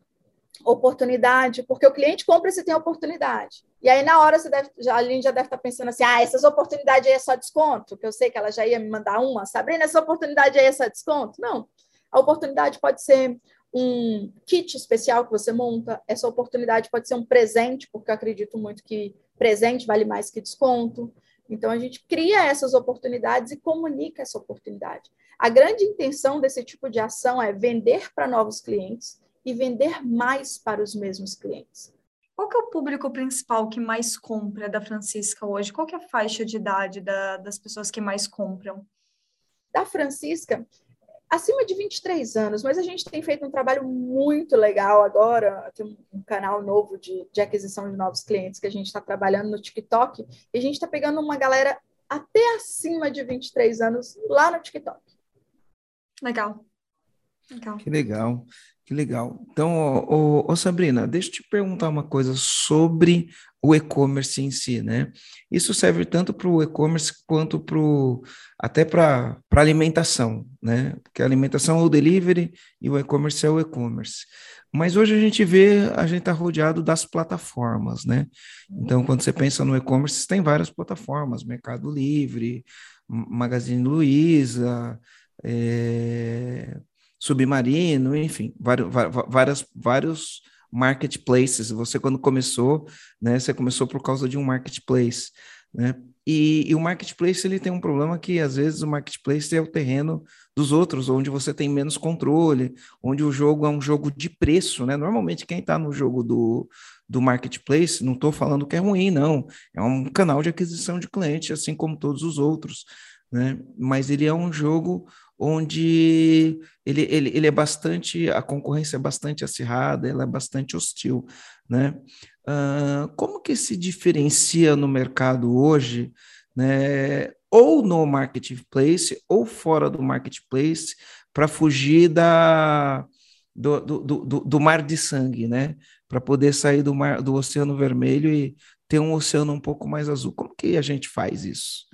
oportunidade, porque o cliente compra se tem oportunidade. E aí, na hora, você deve, já, a Aline já deve estar pensando assim: ah, essas oportunidades aí é só desconto, que eu sei que ela já ia me mandar uma. Sabrina, essa oportunidade aí é só desconto? Não. A oportunidade pode ser um kit especial que você monta, essa oportunidade pode ser um presente, porque eu acredito muito que presente vale mais que desconto. Então, a gente cria essas oportunidades e comunica essa oportunidade. A grande intenção desse tipo de ação é vender para novos clientes e vender mais para os mesmos clientes. Qual que é o público principal que mais compra da Francisca hoje? Qual que é a faixa de idade da, das pessoas que mais compram? Da Francisca, acima de 23 anos, mas a gente tem feito um trabalho muito legal agora, tem um canal novo de, de aquisição de novos clientes que a gente está trabalhando no TikTok, e a gente está pegando uma galera até acima de 23 anos lá no TikTok. Legal. Legal. Que legal. Que legal. Então, ô, ô, Sabrina, deixa eu te perguntar uma coisa sobre o e-commerce em si, né? Isso serve tanto para o e-commerce quanto para até para alimentação, né? Porque a alimentação é o delivery e o e-commerce é o e-commerce. Mas hoje a gente vê, a gente está rodeado das plataformas, né? Então, quando você pensa no e-commerce, tem várias plataformas, Mercado Livre, Magazine Luiza, é, Submarino, enfim, vários, várias, vários marketplaces. Você, quando começou, né, você começou por causa de um marketplace, né? E, e, o marketplace ele tem um problema que às vezes o marketplace é o terreno dos outros, onde você tem menos controle, onde o jogo é um jogo de preço, né? Normalmente quem está no jogo do, do marketplace, não estou falando que é ruim, não, é um canal de aquisição de cliente, assim como todos os outros, né? Mas ele é um jogo onde ele, ele, ele é bastante, a concorrência é bastante acirrada, ela é bastante hostil, né? Uh, como que se diferencia no mercado hoje, né? Ou no marketplace ou fora do marketplace para fugir da do, do, do, do, mar de sangue, né? Para poder sair do mar do oceano vermelho e ter um oceano um pouco mais azul. Como que a gente faz isso?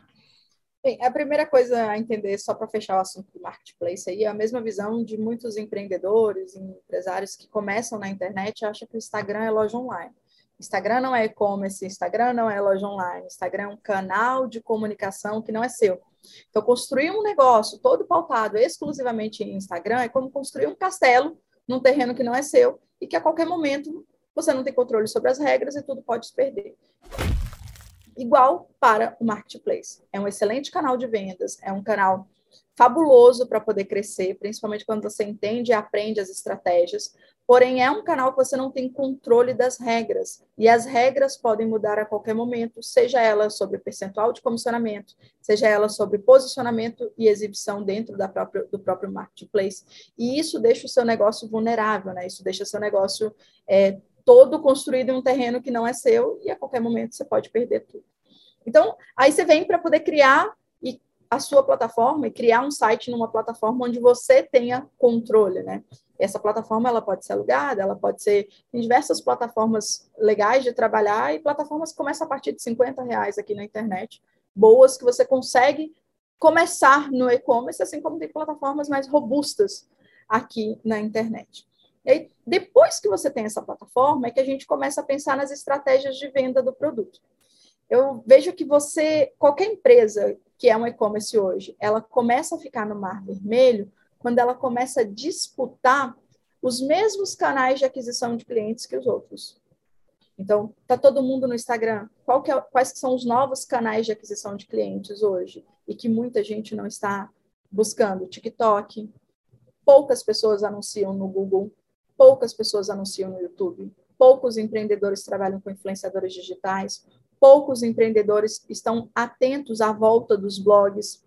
Bem, a primeira coisa a entender, só para fechar o assunto do marketplace aí, é a mesma visão de muitos empreendedores empresários que começam na internet e acham que o Instagram é loja online. Instagram não é e-commerce, Instagram não é loja online, Instagram é um canal de comunicação que não é seu. Então, construir um negócio todo pautado exclusivamente em Instagram é como construir um castelo num terreno que não é seu e que a qualquer momento você não tem controle sobre as regras e tudo pode se perder. Igual para o marketplace. É um excelente canal de vendas, é um canal fabuloso para poder crescer, principalmente quando você entende e aprende as estratégias. Porém, é um canal que você não tem controle das regras. E as regras podem mudar a qualquer momento, seja ela sobre percentual de comissionamento, seja ela sobre posicionamento e exibição dentro da própria, do próprio marketplace. E isso deixa o seu negócio vulnerável, né? Isso deixa o seu negócio é, todo construído em um terreno que não é seu e a qualquer momento você pode perder tudo. Então, aí você vem para poder criar a sua plataforma e criar um site numa plataforma onde você tenha controle, né? Essa plataforma ela pode ser alugada, ela pode ser em diversas plataformas legais de trabalhar e plataformas que começam a partir de 50 reais aqui na internet, boas que você consegue começar no e-commerce, assim como tem plataformas mais robustas aqui na internet. E aí, depois que você tem essa plataforma, é que a gente começa a pensar nas estratégias de venda do produto. Eu vejo que você, qualquer empresa que é um e-commerce hoje, ela começa a ficar no mar vermelho quando ela começa a disputar os mesmos canais de aquisição de clientes que os outros. Então, tá todo mundo no Instagram. É, quais são os novos canais de aquisição de clientes hoje e que muita gente não está buscando? TikTok. Poucas pessoas anunciam no Google, poucas pessoas anunciam no YouTube, poucos empreendedores trabalham com influenciadores digitais, poucos empreendedores estão atentos à volta dos blogs.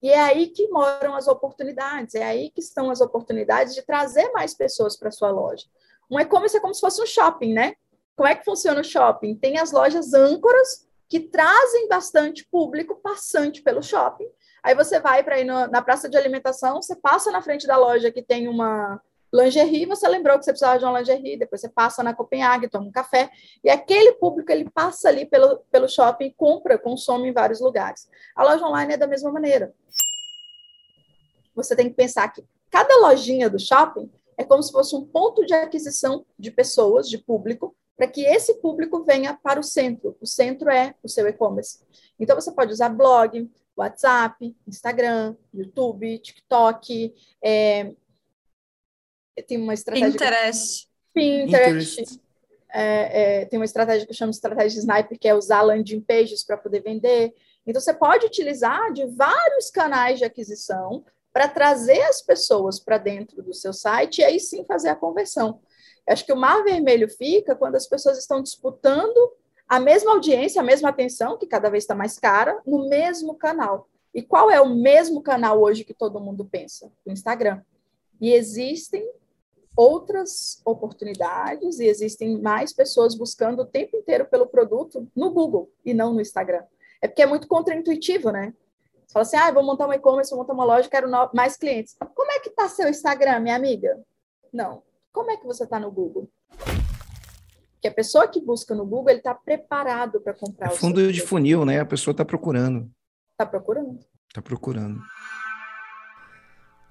E é aí que moram as oportunidades, é aí que estão as oportunidades de trazer mais pessoas para sua loja. Um e-commerce é como se fosse um shopping, né? Como é que funciona o shopping? Tem as lojas âncoras que trazem bastante público passante pelo shopping. Aí você vai para ir no, na praça de alimentação, você passa na frente da loja que tem uma lingerie, você lembrou que você precisava de uma lingerie, depois você passa na Copenhague, toma um café, e aquele público ele passa ali pelo, pelo shopping, compra, consome em vários lugares. A loja online é da mesma maneira. Você tem que pensar que cada lojinha do shopping é como se fosse um ponto de aquisição de pessoas, de público, para que esse público venha para o centro. O centro é o seu e-commerce. Então, você pode usar blog, WhatsApp, Instagram, YouTube, TikTok, é, tem uma estratégia. Pinterest. Pinterest. Pinterest. É, é, tem uma estratégia que eu chamo de estratégia sniper, que é usar landing pages para poder vender. Então, você pode utilizar de vários canais de aquisição para trazer as pessoas para dentro do seu site e aí sim fazer a conversão. Eu acho que o mar vermelho fica quando as pessoas estão disputando a mesma audiência, a mesma atenção, que cada vez está mais cara, no mesmo canal. E qual é o mesmo canal hoje que todo mundo pensa? O Instagram. E existem outras oportunidades e existem mais pessoas buscando o tempo inteiro pelo produto no Google e não no Instagram. É porque é muito contraintuitivo, né? Você fala assim, ah, vou montar um e-commerce, vou montar uma loja, quero mais clientes. Como é que está seu Instagram, minha amiga? Não. Como é que você está no Google? Porque a pessoa que busca no Google, ele está preparado para comprar. É fundo de funil, né? A pessoa está procurando. Está procurando. Está procurando.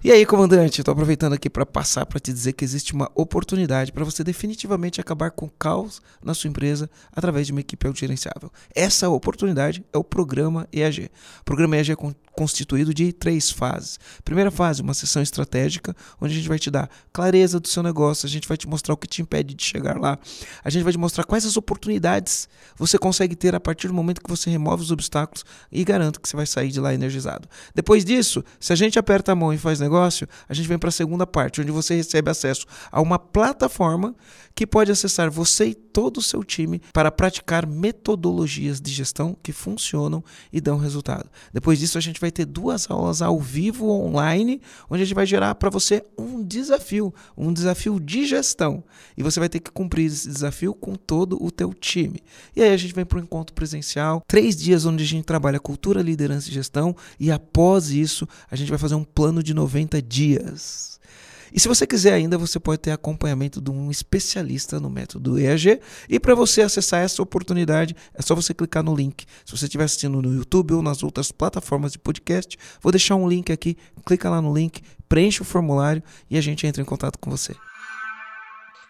E aí, comandante, estou aproveitando aqui para passar para te dizer que existe uma oportunidade para você definitivamente acabar com o caos na sua empresa através de uma equipe autogerenciável. Essa oportunidade é o programa EAG. O programa EAG é constituído de três fases. Primeira fase, uma sessão estratégica, onde a gente vai te dar clareza do seu negócio, a gente vai te mostrar o que te impede de chegar lá, a gente vai te mostrar quais as oportunidades você consegue ter a partir do momento que você remove os obstáculos e garanto que você vai sair de lá energizado. Depois disso, se a gente aperta a mão e faz negócio, a gente vem para a segunda parte, onde você recebe acesso a uma plataforma que pode acessar você e todo o seu time para praticar metodologias de gestão que funcionam e dão resultado. Depois disso, a gente vai ter duas aulas ao vivo online, onde a gente vai gerar para você um desafio, um desafio de gestão. E você vai ter que cumprir esse desafio com todo o teu time. E aí a gente vem para o encontro presencial, três dias onde a gente trabalha cultura, liderança e gestão, e após isso a gente vai fazer um plano de 90 dias. E se você quiser ainda, você pode ter acompanhamento de um especialista no método EAG. E para você acessar essa oportunidade, é só você clicar no link. Se você estiver assistindo no YouTube ou nas outras plataformas de podcast, vou deixar um link aqui. Clica lá no link, preenche o formulário e a gente entra em contato com você.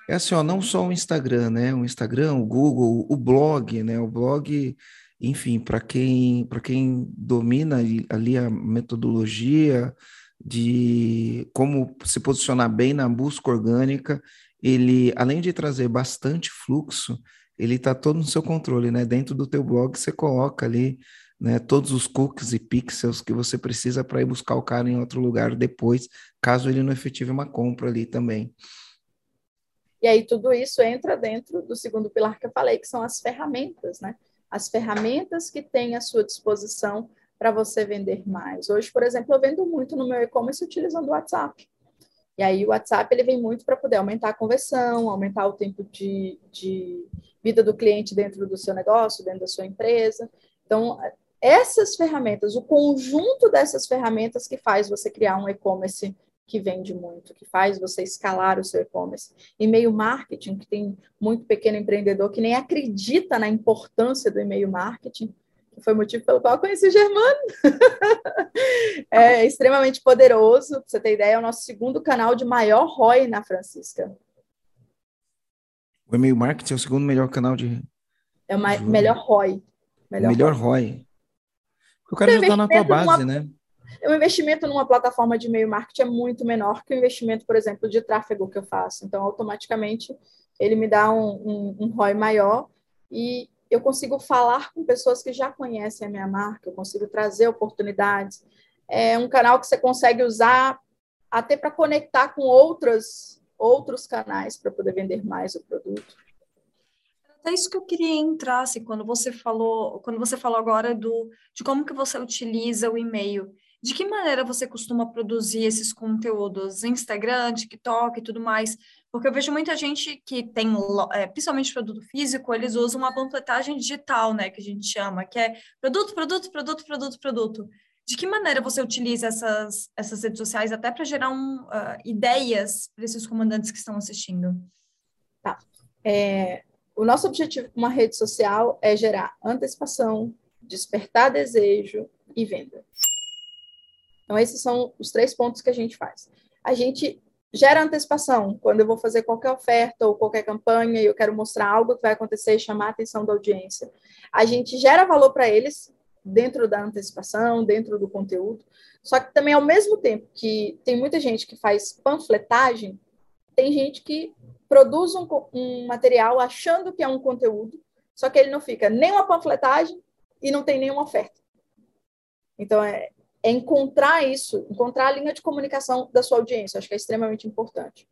É assim, ó, não só o Instagram, né? O Instagram, o Google, o blog, né? O blog, enfim, para quem, quem domina ali a metodologia de como se posicionar bem na busca orgânica, ele, além de trazer bastante fluxo, ele está todo no seu controle, né? Dentro do teu blog você coloca ali, né, todos os cookies e pixels que você precisa para ir buscar o cara em outro lugar depois, caso ele não efetive uma compra ali também. E aí tudo isso entra dentro do segundo pilar que eu falei, que são as ferramentas, né? As ferramentas que tem à sua disposição para você vender mais. Hoje, por exemplo, eu vendo muito no meu e-commerce utilizando o WhatsApp. E aí o WhatsApp ele vem muito para poder aumentar a conversão, aumentar o tempo de, de vida do cliente dentro do seu negócio, dentro da sua empresa. Então, essas ferramentas, o conjunto dessas ferramentas que faz você criar um e-commerce que vende muito, que faz você escalar o seu e-commerce. E-mail marketing, que tem muito pequeno empreendedor que nem acredita na importância do e-mail marketing, foi o motivo pelo qual eu conheci o Germano. é extremamente poderoso, para você ter ideia, é o nosso segundo canal de maior ROI na Francisca. O e-mail marketing é o segundo melhor canal de. É o melhor ROI. Melhor, melhor ROI. ROI. o cara já está na tua base, numa... né? O investimento numa plataforma de e-mail marketing é muito menor que o investimento, por exemplo, de tráfego que eu faço. Então, automaticamente, ele me dá um, um, um ROI maior e eu consigo falar com pessoas que já conhecem a minha marca, eu consigo trazer oportunidades. É um canal que você consegue usar até para conectar com outras, outros canais para poder vender mais o produto. É isso que eu queria entrar, assim, quando você falou, quando você falou agora do, de como que você utiliza o e-mail. De que maneira você costuma produzir esses conteúdos? Instagram, TikTok e tudo mais? Porque eu vejo muita gente que tem, é, principalmente produto físico, eles usam uma panfletagem digital, né, que a gente chama, que é produto, produto, produto, produto, produto. De que maneira você utiliza essas, essas redes sociais até para gerar um, uh, ideias para esses comandantes que estão assistindo? Tá. É, o nosso objetivo com uma rede social é gerar antecipação, despertar desejo e venda. Então, esses são os três pontos que a gente faz. A gente gera antecipação. Quando eu vou fazer qualquer oferta ou qualquer campanha e eu quero mostrar algo que vai acontecer e chamar a atenção da audiência, a gente gera valor para eles dentro da antecipação, dentro do conteúdo. Só que também, ao mesmo tempo que tem muita gente que faz panfletagem, tem gente que produz um, um material achando que é um conteúdo, só que ele não fica nem uma panfletagem e não tem nenhuma oferta. Então, é, é encontrar isso, encontrar a linha de comunicação da sua audiência. Acho que é extremamente importante.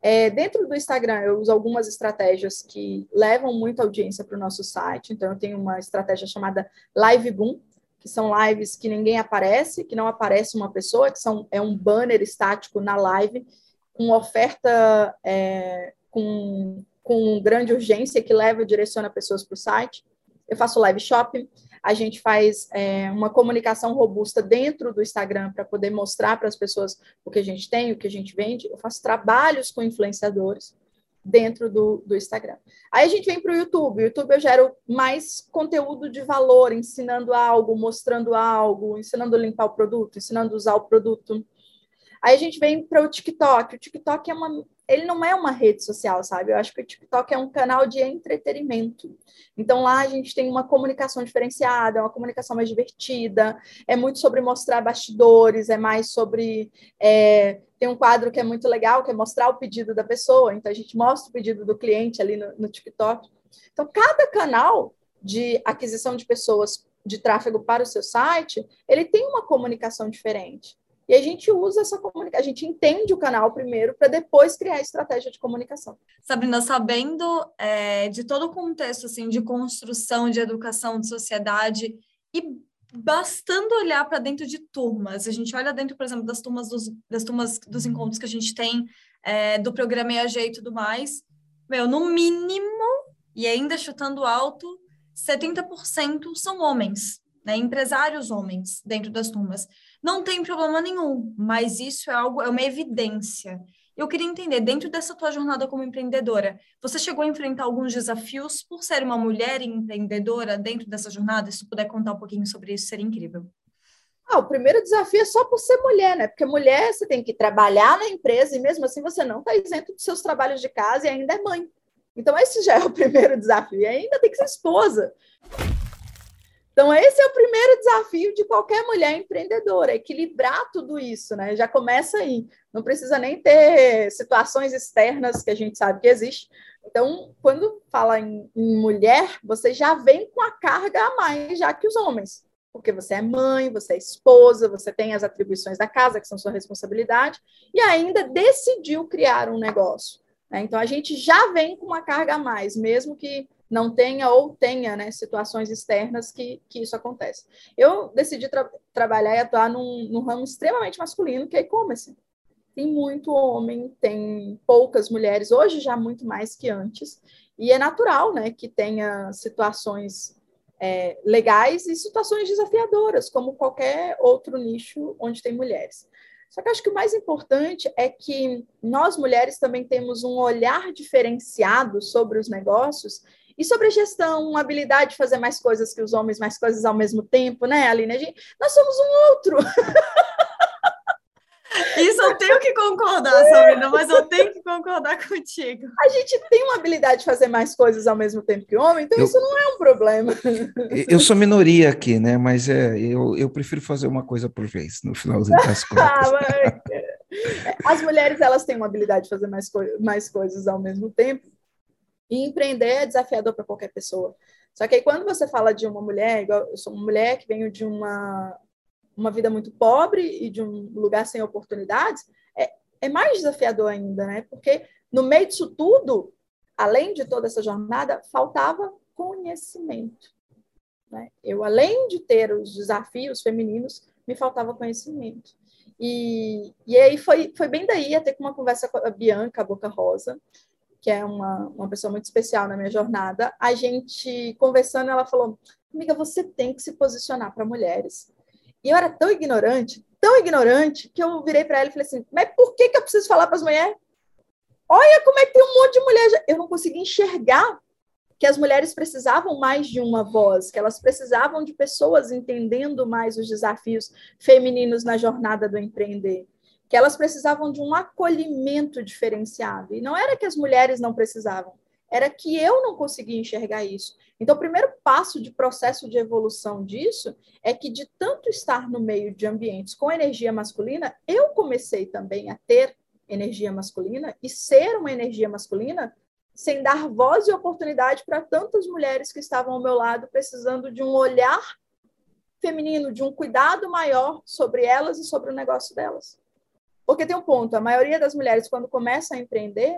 É, dentro do Instagram, eu uso algumas estratégias que levam muita audiência para o nosso site. Então, eu tenho uma estratégia chamada Live Boom, que são lives que ninguém aparece, que não aparece uma pessoa, que são, é um banner estático na live, com oferta é, com, com grande urgência que leva, direciona pessoas para o site. Eu faço live shopping, a gente faz é, uma comunicação robusta dentro do Instagram para poder mostrar para as pessoas o que a gente tem, o que a gente vende. Eu faço trabalhos com influenciadores dentro do, do Instagram. Aí a gente vem para o YouTube. O YouTube eu gero mais conteúdo de valor, ensinando algo, mostrando algo, ensinando a limpar o produto, ensinando a usar o produto. Aí a gente vem para o TikTok. O TikTok é uma, ele não é uma rede social, sabe? Eu acho que o TikTok é um canal de entretenimento. Então lá a gente tem uma comunicação diferenciada, uma comunicação mais divertida, é muito sobre mostrar bastidores, é mais sobre. É, tem um quadro que é muito legal, que é mostrar o pedido da pessoa. Então a gente mostra o pedido do cliente ali no, no TikTok. Então, cada canal de aquisição de pessoas de tráfego para o seu site, ele tem uma comunicação diferente. E a gente usa essa comunicação, a gente entende o canal primeiro para depois criar a estratégia de comunicação. Sabrina, sabendo é, de todo o contexto assim, de construção, de educação, de sociedade, e bastando olhar para dentro de turmas, a gente olha dentro, por exemplo, das turmas dos, das turmas dos encontros que a gente tem, é, do programa EAG e tudo mais, meu, no mínimo, e ainda chutando alto, 70% são homens, né, empresários homens dentro das turmas. Não tem problema nenhum, mas isso é algo, é uma evidência. Eu queria entender, dentro dessa tua jornada como empreendedora, você chegou a enfrentar alguns desafios por ser uma mulher empreendedora dentro dessa jornada? Se tu puder contar um pouquinho sobre isso, seria incrível. Ah, o primeiro desafio é só por ser mulher, né? Porque mulher você tem que trabalhar na empresa e mesmo assim você não está isento dos seus trabalhos de casa e ainda é mãe. Então, esse já é o primeiro desafio. E ainda tem que ser esposa. Então, esse é o primeiro desafio de qualquer mulher empreendedora, equilibrar tudo isso, né? Já começa aí. Não precisa nem ter situações externas que a gente sabe que existe. Então, quando fala em, em mulher, você já vem com a carga a mais já que os homens porque você é mãe, você é esposa, você tem as atribuições da casa, que são sua responsabilidade, e ainda decidiu criar um negócio. Né? Então, a gente já vem com uma carga a mais, mesmo que não tenha ou tenha né, situações externas que, que isso acontece. Eu decidi tra trabalhar e atuar num, num ramo extremamente masculino, que é e-commerce. Tem muito homem, tem poucas mulheres, hoje já muito mais que antes, e é natural né, que tenha situações é, legais e situações desafiadoras, como qualquer outro nicho onde tem mulheres. Só que acho que o mais importante é que nós mulheres também temos um olhar diferenciado sobre os negócios e sobre a gestão, uma habilidade de fazer mais coisas que os homens, mais coisas ao mesmo tempo, né, Aline? Gente, nós somos um outro. Isso eu tenho que concordar, Sabrina, mas eu tenho que concordar contigo. A gente tem uma habilidade de fazer mais coisas ao mesmo tempo que o homem, então eu, isso não é um problema. Eu sou minoria aqui, né? Mas é, eu, eu prefiro fazer uma coisa por vez, no final das contas. Ah, As mulheres, elas têm uma habilidade de fazer mais, co mais coisas ao mesmo tempo, e empreender é desafiador para qualquer pessoa. Só que aí, quando você fala de uma mulher, igual eu sou uma mulher que venho de uma uma vida muito pobre e de um lugar sem oportunidades, é, é mais desafiador ainda, né? Porque no meio disso tudo, além de toda essa jornada, faltava conhecimento. Né? Eu, além de ter os desafios femininos, me faltava conhecimento. E, e aí foi, foi bem daí até com uma conversa com a Bianca Boca Rosa, que é uma, uma pessoa muito especial na minha jornada. A gente conversando, ela falou: Amiga, você tem que se posicionar para mulheres. E eu era tão ignorante, tão ignorante, que eu virei para ela e falei assim: mas por que, que eu preciso falar para as mulheres? Olha como é que tem um monte de mulher. Eu não conseguia enxergar que as mulheres precisavam mais de uma voz, que elas precisavam de pessoas entendendo mais os desafios femininos na jornada do empreender, que elas precisavam de um acolhimento diferenciado. E não era que as mulheres não precisavam, era que eu não conseguia enxergar isso. Então, o primeiro passo de processo de evolução disso é que, de tanto estar no meio de ambientes com energia masculina, eu comecei também a ter energia masculina e ser uma energia masculina sem dar voz e oportunidade para tantas mulheres que estavam ao meu lado precisando de um olhar feminino, de um cuidado maior sobre elas e sobre o negócio delas. Porque tem um ponto, a maioria das mulheres, quando começam a empreender,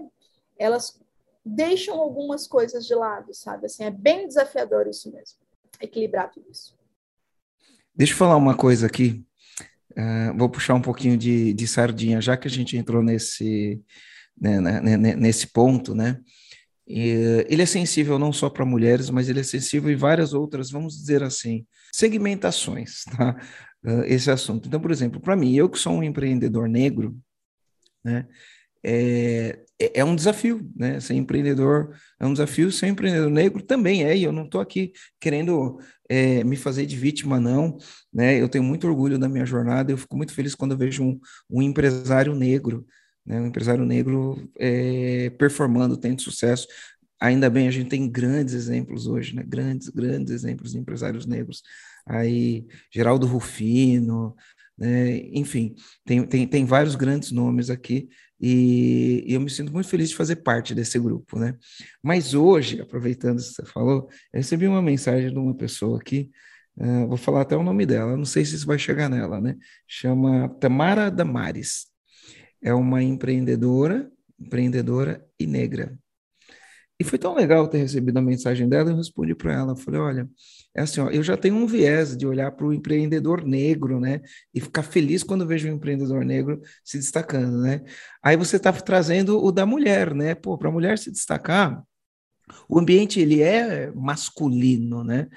elas deixam algumas coisas de lado, sabe? Assim, é bem desafiador isso mesmo, equilibrar tudo isso. Deixa eu falar uma coisa aqui. Uh, vou puxar um pouquinho de, de sardinha, já que a gente entrou nesse, né, né, né, né nesse ponto, né? E, ele é sensível não só para mulheres, mas ele é sensível em várias outras, vamos dizer assim, segmentações, tá? Uh, esse assunto. Então, por exemplo, para mim, eu que sou um empreendedor negro, né? É, é, é um desafio, né? Ser empreendedor é um desafio, ser empreendedor negro também é, e eu não estou aqui querendo é, me fazer de vítima, não, né? Eu tenho muito orgulho da minha jornada, eu fico muito feliz quando eu vejo um, um empresário negro, né? Um empresário negro é, performando, tendo sucesso. Ainda bem, a gente tem grandes exemplos hoje, né? Grandes, grandes exemplos de empresários negros. Aí, Geraldo Rufino, né? enfim, tem, tem, tem vários grandes nomes aqui e, e, eu me sinto muito feliz de fazer parte desse grupo, né? Mas hoje, aproveitando o que você falou, eu recebi uma mensagem de uma pessoa aqui, uh, vou falar até o nome dela, não sei se isso vai chegar nela, né? Chama Tamara Damares. É uma empreendedora, empreendedora e negra. E foi tão legal ter recebido a mensagem dela, eu respondi para ela, falei, olha, é assim, ó, eu já tenho um viés de olhar para o empreendedor negro, né, e ficar feliz quando vejo um empreendedor negro se destacando, né. Aí você está trazendo o da mulher, né, pô, para a mulher se destacar, o ambiente ele é masculino, né?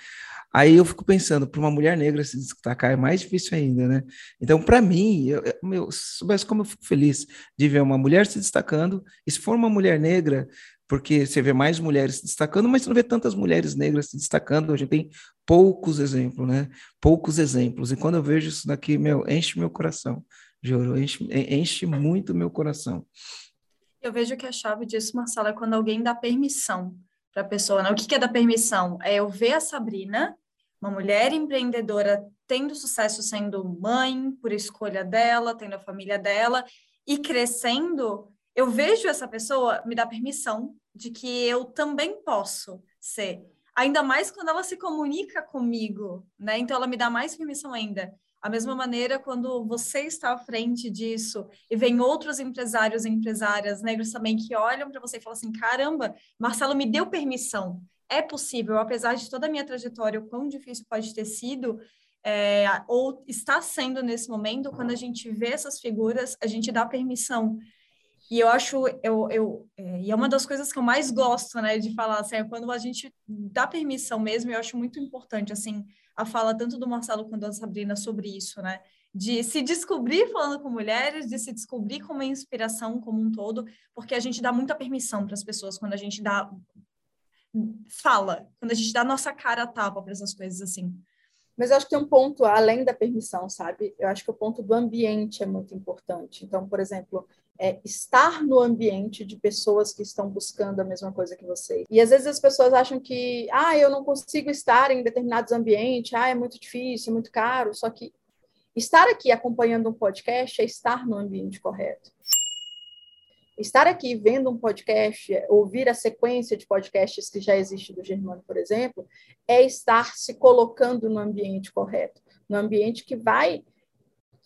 Aí eu fico pensando, para uma mulher negra se destacar é mais difícil ainda, né? Então, para mim, eu, meu, soubesse como eu fico feliz de ver uma mulher se destacando, e se for uma mulher negra, porque você vê mais mulheres se destacando, mas você não vê tantas mulheres negras se destacando. A gente tem poucos exemplos, né? Poucos exemplos. E quando eu vejo isso daqui, meu, enche meu coração, juro, enche, enche muito meu coração. Eu vejo que a chave disso, Marcela, é quando alguém dá permissão para a pessoa. Né? O que, que é dar permissão? É eu ver a Sabrina, uma mulher empreendedora, tendo sucesso sendo mãe, por escolha dela, tendo a família dela, e crescendo eu vejo essa pessoa me dar permissão de que eu também posso ser. Ainda mais quando ela se comunica comigo, né? Então ela me dá mais permissão ainda. A mesma maneira, quando você está à frente disso e vem outros empresários e empresárias negros também que olham para você e falam assim: caramba, Marcelo me deu permissão. É possível, apesar de toda a minha trajetória, o quão difícil pode ter sido, é, ou está sendo nesse momento, quando a gente vê essas figuras, a gente dá permissão e eu acho, eu, eu, é, e é uma das coisas que eu mais gosto, né, de falar, assim, é quando a gente dá permissão mesmo, eu acho muito importante, assim, a fala tanto do Marcelo quanto da Sabrina sobre isso, né, de se descobrir falando com mulheres, de se descobrir como inspiração como um todo, porque a gente dá muita permissão para as pessoas quando a gente dá, fala, quando a gente dá nossa cara a tapa para essas coisas, assim. Mas eu acho que tem um ponto além da permissão, sabe? Eu acho que o ponto do ambiente é muito importante. Então, por exemplo, é estar no ambiente de pessoas que estão buscando a mesma coisa que você. E às vezes as pessoas acham que, ah, eu não consigo estar em determinados ambientes, ah, é muito difícil, é muito caro. Só que estar aqui acompanhando um podcast é estar no ambiente correto. Estar aqui vendo um podcast, ouvir a sequência de podcasts que já existe do Germano, por exemplo, é estar se colocando no ambiente correto, no ambiente que vai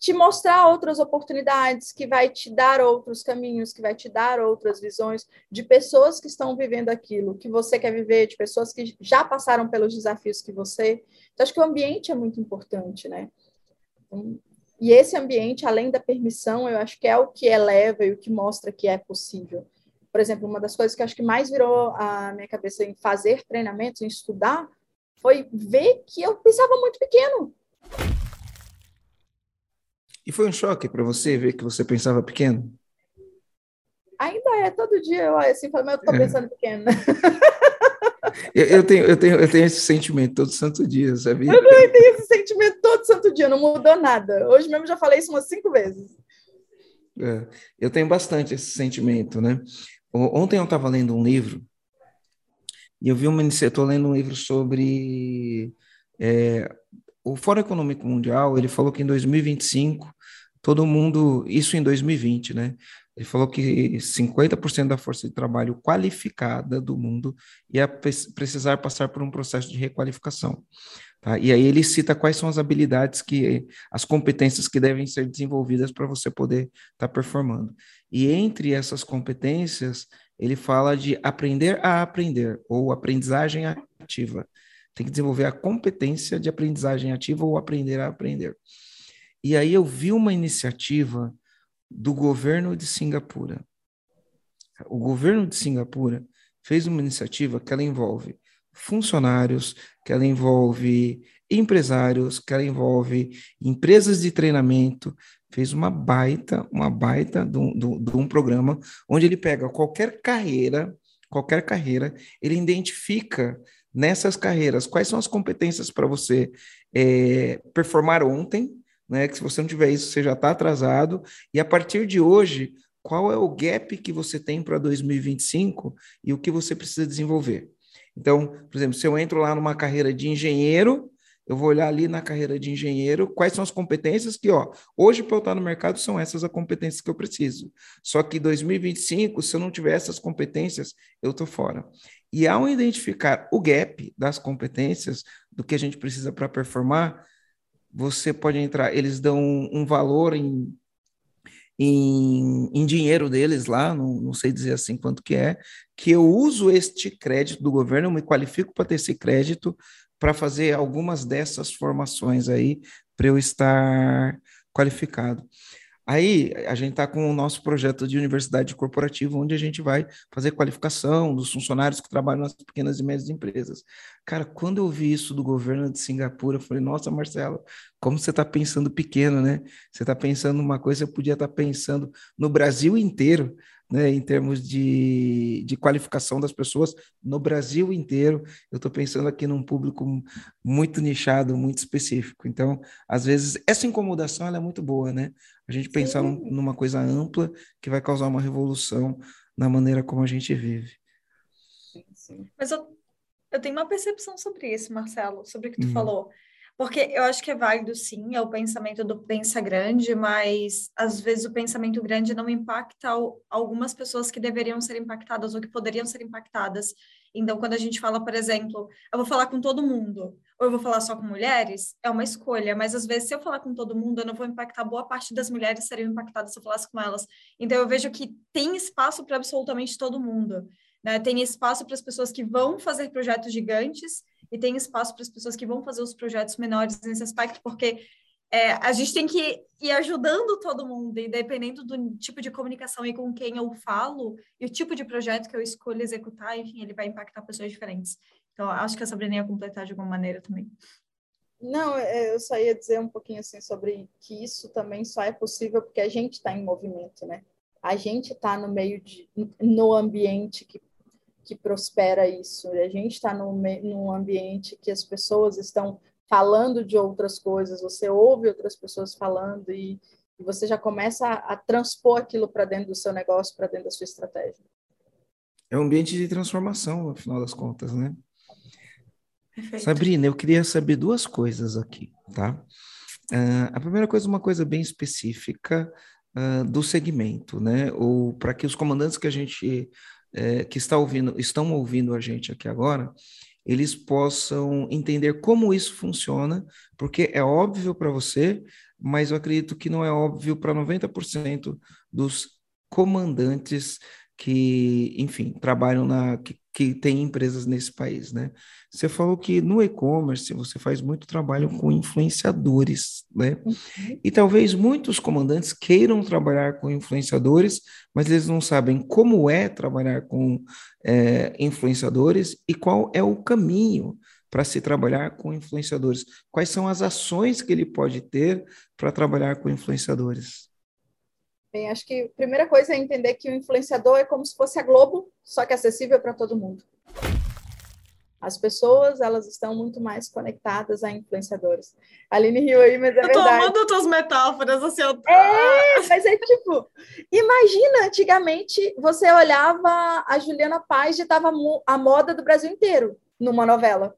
te mostrar outras oportunidades, que vai te dar outros caminhos, que vai te dar outras visões de pessoas que estão vivendo aquilo que você quer viver, de pessoas que já passaram pelos desafios que você. Então, acho que o ambiente é muito importante, né? E esse ambiente, além da permissão, eu acho que é o que eleva e o que mostra que é possível. Por exemplo, uma das coisas que acho que mais virou a minha cabeça em fazer treinamentos, em estudar, foi ver que eu pensava muito pequeno e foi um choque para você ver que você pensava pequeno? Ainda é, todo dia eu assim, falo, mas eu estou é. pensando pequeno. Eu, eu, tenho, eu, tenho, eu tenho esse sentimento todo santo dia, sabia? Eu também tenho esse sentimento todo santo dia, não mudou nada. Hoje mesmo já falei isso umas cinco vezes. É, eu tenho bastante esse sentimento, né? Ontem eu estava lendo um livro e eu vi uma estou lendo um livro sobre é, o Fórum Econômico Mundial. Ele falou que em 2025 todo mundo, isso em 2020, né? Ele falou que 50% da força de trabalho qualificada do mundo ia precisar passar por um processo de requalificação. Tá? E aí ele cita quais são as habilidades que, as competências que devem ser desenvolvidas para você poder estar tá performando. E entre essas competências, ele fala de aprender a aprender, ou aprendizagem ativa. Tem que desenvolver a competência de aprendizagem ativa ou aprender a aprender. E aí eu vi uma iniciativa do governo de Singapura. O governo de Singapura fez uma iniciativa que ela envolve funcionários, que ela envolve empresários, que ela envolve empresas de treinamento, fez uma baita, uma baita de um, programa onde ele pega qualquer carreira, qualquer carreira, ele identifica nessas carreiras quais são as competências para você é, performar ontem, né? Que se você não tiver isso, você já está atrasado. E a partir de hoje, qual é o gap que você tem para 2025 e o que você precisa desenvolver? Então, por exemplo, se eu entro lá numa carreira de engenheiro, eu vou olhar ali na carreira de engenheiro quais são as competências que, ó, hoje para eu estar no mercado são essas as competências que eu preciso. Só que 2025, se eu não tiver essas competências, eu estou fora. E ao identificar o gap das competências, do que a gente precisa para performar, você pode entrar, eles dão um, valor em, em, em, dinheiro deles lá, não, não sei dizer assim quanto que é, que eu uso este crédito do governo, eu me qualifico para ter esse crédito para fazer algumas dessas formações aí, para eu estar qualificado. Aí a gente está com o nosso projeto de universidade corporativa, onde a gente vai fazer qualificação dos funcionários que trabalham nas pequenas e médias empresas. Cara, quando eu vi isso do governo de Singapura, eu falei, nossa, Marcelo, como você está pensando pequeno, né? Você está pensando uma coisa, eu podia estar tá pensando no Brasil inteiro, né, em termos de, de qualificação das pessoas no Brasil inteiro. Eu estou pensando aqui num público muito nichado, muito específico. Então, às vezes, essa incomodação é muito boa, né? A gente pensar num, numa coisa ampla que vai causar uma revolução na maneira como a gente vive. Sim, sim. Mas eu, eu tenho uma percepção sobre isso, Marcelo, sobre o que tu hum. falou. Porque eu acho que é válido, sim, é o pensamento do pensa grande, mas às vezes o pensamento grande não impacta algumas pessoas que deveriam ser impactadas ou que poderiam ser impactadas. Então, quando a gente fala, por exemplo, eu vou falar com todo mundo, ou eu vou falar só com mulheres, é uma escolha, mas às vezes se eu falar com todo mundo, eu não vou impactar, boa parte das mulheres seriam impactadas se eu falasse com elas. Então, eu vejo que tem espaço para absolutamente todo mundo. Né? Tem espaço para as pessoas que vão fazer projetos gigantes e tem espaço para as pessoas que vão fazer os projetos menores nesse aspecto, porque é, a gente tem que ir ajudando todo mundo, e dependendo do tipo de comunicação e com quem eu falo, e o tipo de projeto que eu escolho executar, enfim, ele vai impactar pessoas diferentes. Então, acho que a Sabrina ia completar de alguma maneira também. Não, é, eu só ia dizer um pouquinho assim sobre que isso também só é possível porque a gente está em movimento, né? A gente está no meio de, no ambiente que que prospera isso. A gente está num, num ambiente que as pessoas estão falando de outras coisas, você ouve outras pessoas falando e, e você já começa a, a transpor aquilo para dentro do seu negócio, para dentro da sua estratégia. É um ambiente de transformação, no final das contas, né? Perfeito. Sabrina, eu queria saber duas coisas aqui, tá? Uh, a primeira coisa, uma coisa bem específica uh, do segmento, né? Ou para que os comandantes que a gente é, que está ouvindo, estão ouvindo a gente aqui agora, eles possam entender como isso funciona, porque é óbvio para você, mas eu acredito que não é óbvio para 90% dos comandantes que, enfim, trabalham na que, que tem empresas nesse país, né? Você falou que no e-commerce você faz muito trabalho com influenciadores, né? Uhum. E talvez muitos comandantes queiram trabalhar com influenciadores, mas eles não sabem como é trabalhar com é, influenciadores e qual é o caminho para se trabalhar com influenciadores. Quais são as ações que ele pode ter para trabalhar com influenciadores? Bem, acho que a primeira coisa é entender que o influenciador é como se fosse a Globo, só que acessível para todo mundo. As pessoas, elas estão muito mais conectadas a influenciadores. A Aline riu aí, mas é eu verdade. Eu tô amando tuas metáforas, assim. Eu... É, mas é tipo... Imagina, antigamente, você olhava a Juliana Paz e estava a moda do Brasil inteiro numa novela.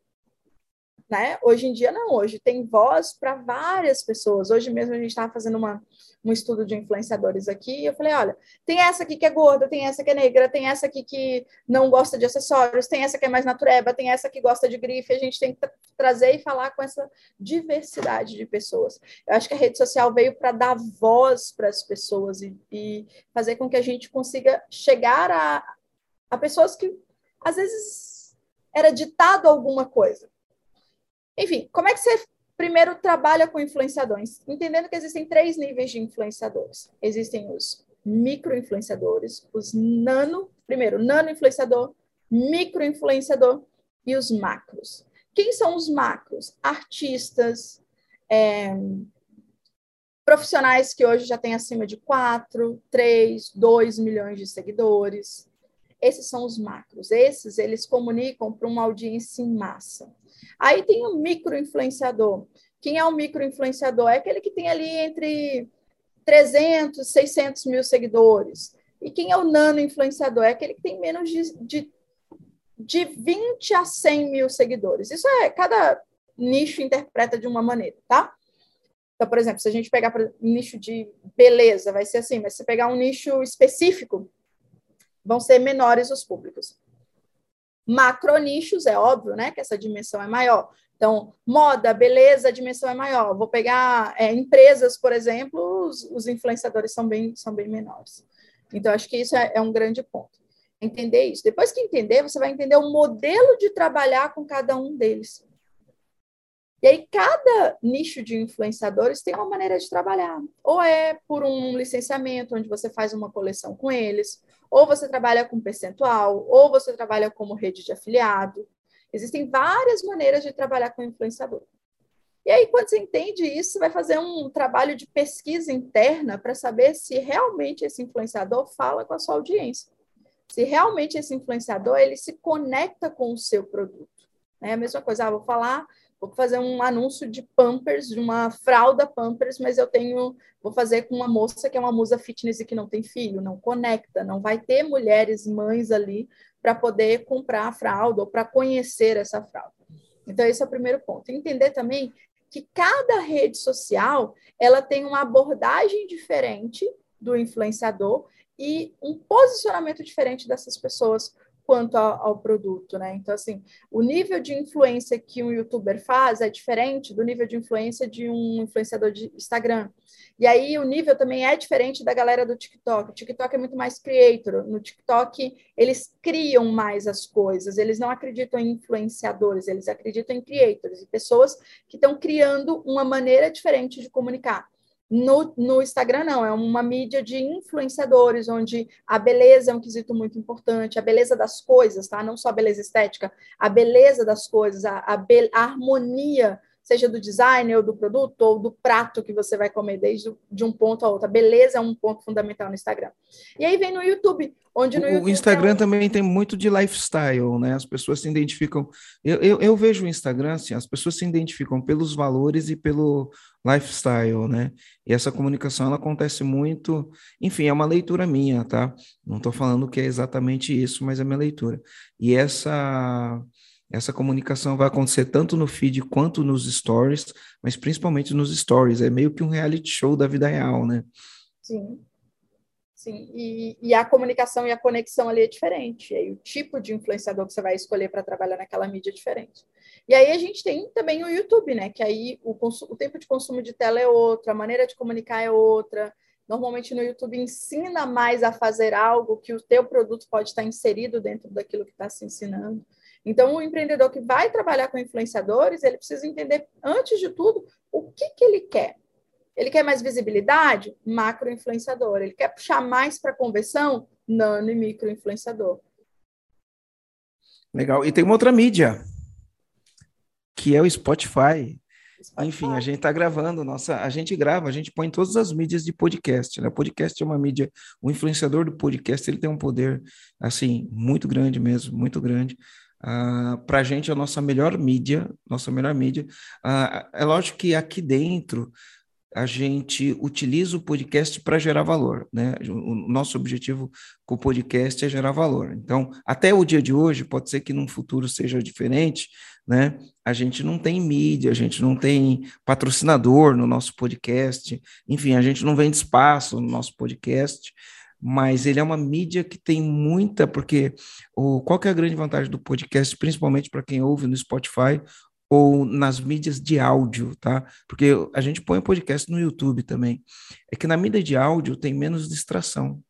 Né? Hoje em dia, não. Hoje tem voz para várias pessoas. Hoje mesmo a gente estava fazendo uma um estudo de influenciadores aqui, e eu falei, olha, tem essa aqui que é gorda, tem essa que é negra, tem essa aqui que não gosta de acessórios, tem essa que é mais natureba, tem essa que gosta de grife, a gente tem que tra trazer e falar com essa diversidade de pessoas. Eu acho que a rede social veio para dar voz para as pessoas e, e, fazer com que a gente consiga chegar a, a pessoas que, às vezes, era ditado alguma coisa. Enfim, como é que você Primeiro, trabalha com influenciadores, entendendo que existem três níveis de influenciadores. Existem os micro-influenciadores, os nano, primeiro, nano-influenciador, micro-influenciador e os macros. Quem são os macros? Artistas, é, profissionais que hoje já têm acima de 4, 3, 2 milhões de seguidores. Esses são os macros. Esses, eles comunicam para uma audiência em massa. Aí tem o micro-influenciador. Quem é o micro-influenciador? É aquele que tem ali entre 300, 600 mil seguidores. E quem é o nano-influenciador? É aquele que tem menos de, de, de 20 a 100 mil seguidores. Isso é, cada nicho interpreta de uma maneira, tá? Então, por exemplo, se a gente pegar um nicho de beleza, vai ser assim, mas se pegar um nicho específico, vão ser menores os públicos. Macronichos, é óbvio, né? Que essa dimensão é maior. Então, moda, beleza, a dimensão é maior. Vou pegar é, empresas, por exemplo, os, os, influenciadores são bem, são bem menores. Então, acho que isso é, é um grande ponto. Entender isso. Depois que entender, você vai entender o modelo de trabalhar com cada um deles. E aí, cada nicho de influenciadores tem uma maneira de trabalhar. Ou é por um licenciamento, onde você faz uma coleção com eles, ou você trabalha com percentual, ou você trabalha como rede de afiliado. Existem várias maneiras de trabalhar com influenciador. E aí, quando você entende isso, você vai fazer um trabalho de pesquisa interna para saber se realmente esse influenciador fala com a sua audiência. Se realmente esse influenciador ele se conecta com o seu produto. É a mesma coisa, ah, vou falar, vou fazer um anúncio de Pampers, de uma fralda Pampers, mas eu tenho, vou fazer com uma moça que é uma musa fitness e que não tem filho, não conecta, não vai ter mulheres, mães ali para poder comprar a fralda ou para conhecer essa fralda. Então, esse é o primeiro ponto. Entender também que cada rede social ela tem uma abordagem diferente do influenciador e um posicionamento diferente dessas pessoas quanto ao, ao, produto, né? Então, assim, o nível de influência que um youtuber faz é diferente do nível de influência de um influenciador de Instagram. E aí o nível também é diferente da galera do TikTok. O TikTok é muito mais creator. No TikTok, eles criam mais as coisas. Eles não acreditam em influenciadores, eles acreditam em creators e pessoas que estão criando uma maneira diferente de comunicar. No, no, Instagram, não, é uma mídia de influenciadores, onde a beleza é um quesito muito importante, a beleza das coisas, tá? Não só a beleza estética, a beleza das coisas, a, a, a harmonia seja do design ou do produto ou do prato que você vai comer, desde de um ponto a outro. A beleza é um ponto fundamental no Instagram. E aí vem no YouTube, onde no o, YouTube Instagram um... também tem muito de lifestyle, né? As pessoas se identificam. Eu, eu, eu, vejo o Instagram assim, as pessoas se identificam pelos valores e pelo lifestyle, né? E essa comunicação ela acontece muito, enfim, é uma leitura minha, tá? Não estou falando que é exatamente isso, mas é minha leitura. E essa essa comunicação vai acontecer tanto no feed quanto nos stories, mas principalmente nos stories. É meio que um reality show da vida real, né? Sim. Sim, e, e a comunicação e a conexão ali é diferente. E aí o tipo de influenciador que você vai escolher para trabalhar naquela mídia é diferente. E aí a gente tem também o YouTube, né? Que aí o, o tempo de consumo de tela é outro, a maneira de comunicar é outra. Normalmente no YouTube ensina mais a fazer algo que o teu produto pode estar inserido dentro daquilo que está se ensinando. Então, o empreendedor que vai trabalhar com influenciadores, ele precisa entender, antes de tudo, o que, que ele quer. Ele quer mais visibilidade? Macro influenciador. Ele quer puxar mais para conversão? Nano e micro influenciador. Legal. E tem uma outra mídia, que é o Spotify. Spotify. Enfim, a gente está gravando, nossa, a gente grava, a gente põe todas as mídias de podcast, né? Podcast é uma mídia, o influenciador do podcast, ele tem um poder, assim, muito grande mesmo, muito grande. Uh, ah, para a gente, é a nossa melhor mídia, nossa melhor mídia. Uh, é lógico que aqui dentro a gente utiliza o podcast para gerar valor, né? O nosso objetivo com o podcast é gerar valor. Então, até o dia de hoje, pode ser que num futuro seja diferente, né? A gente não tem mídia, a gente não tem patrocinador no nosso podcast, enfim, a gente não vende espaço no nosso podcast mas ele é uma mídia que tem muita, porque o, qual é a grande vantagem do podcast, principalmente para quem ouve no Spotify ou nas mídias de áudio, tá? Porque a gente põe o podcast no YouTube também. É que na mídia de áudio tem menos distração.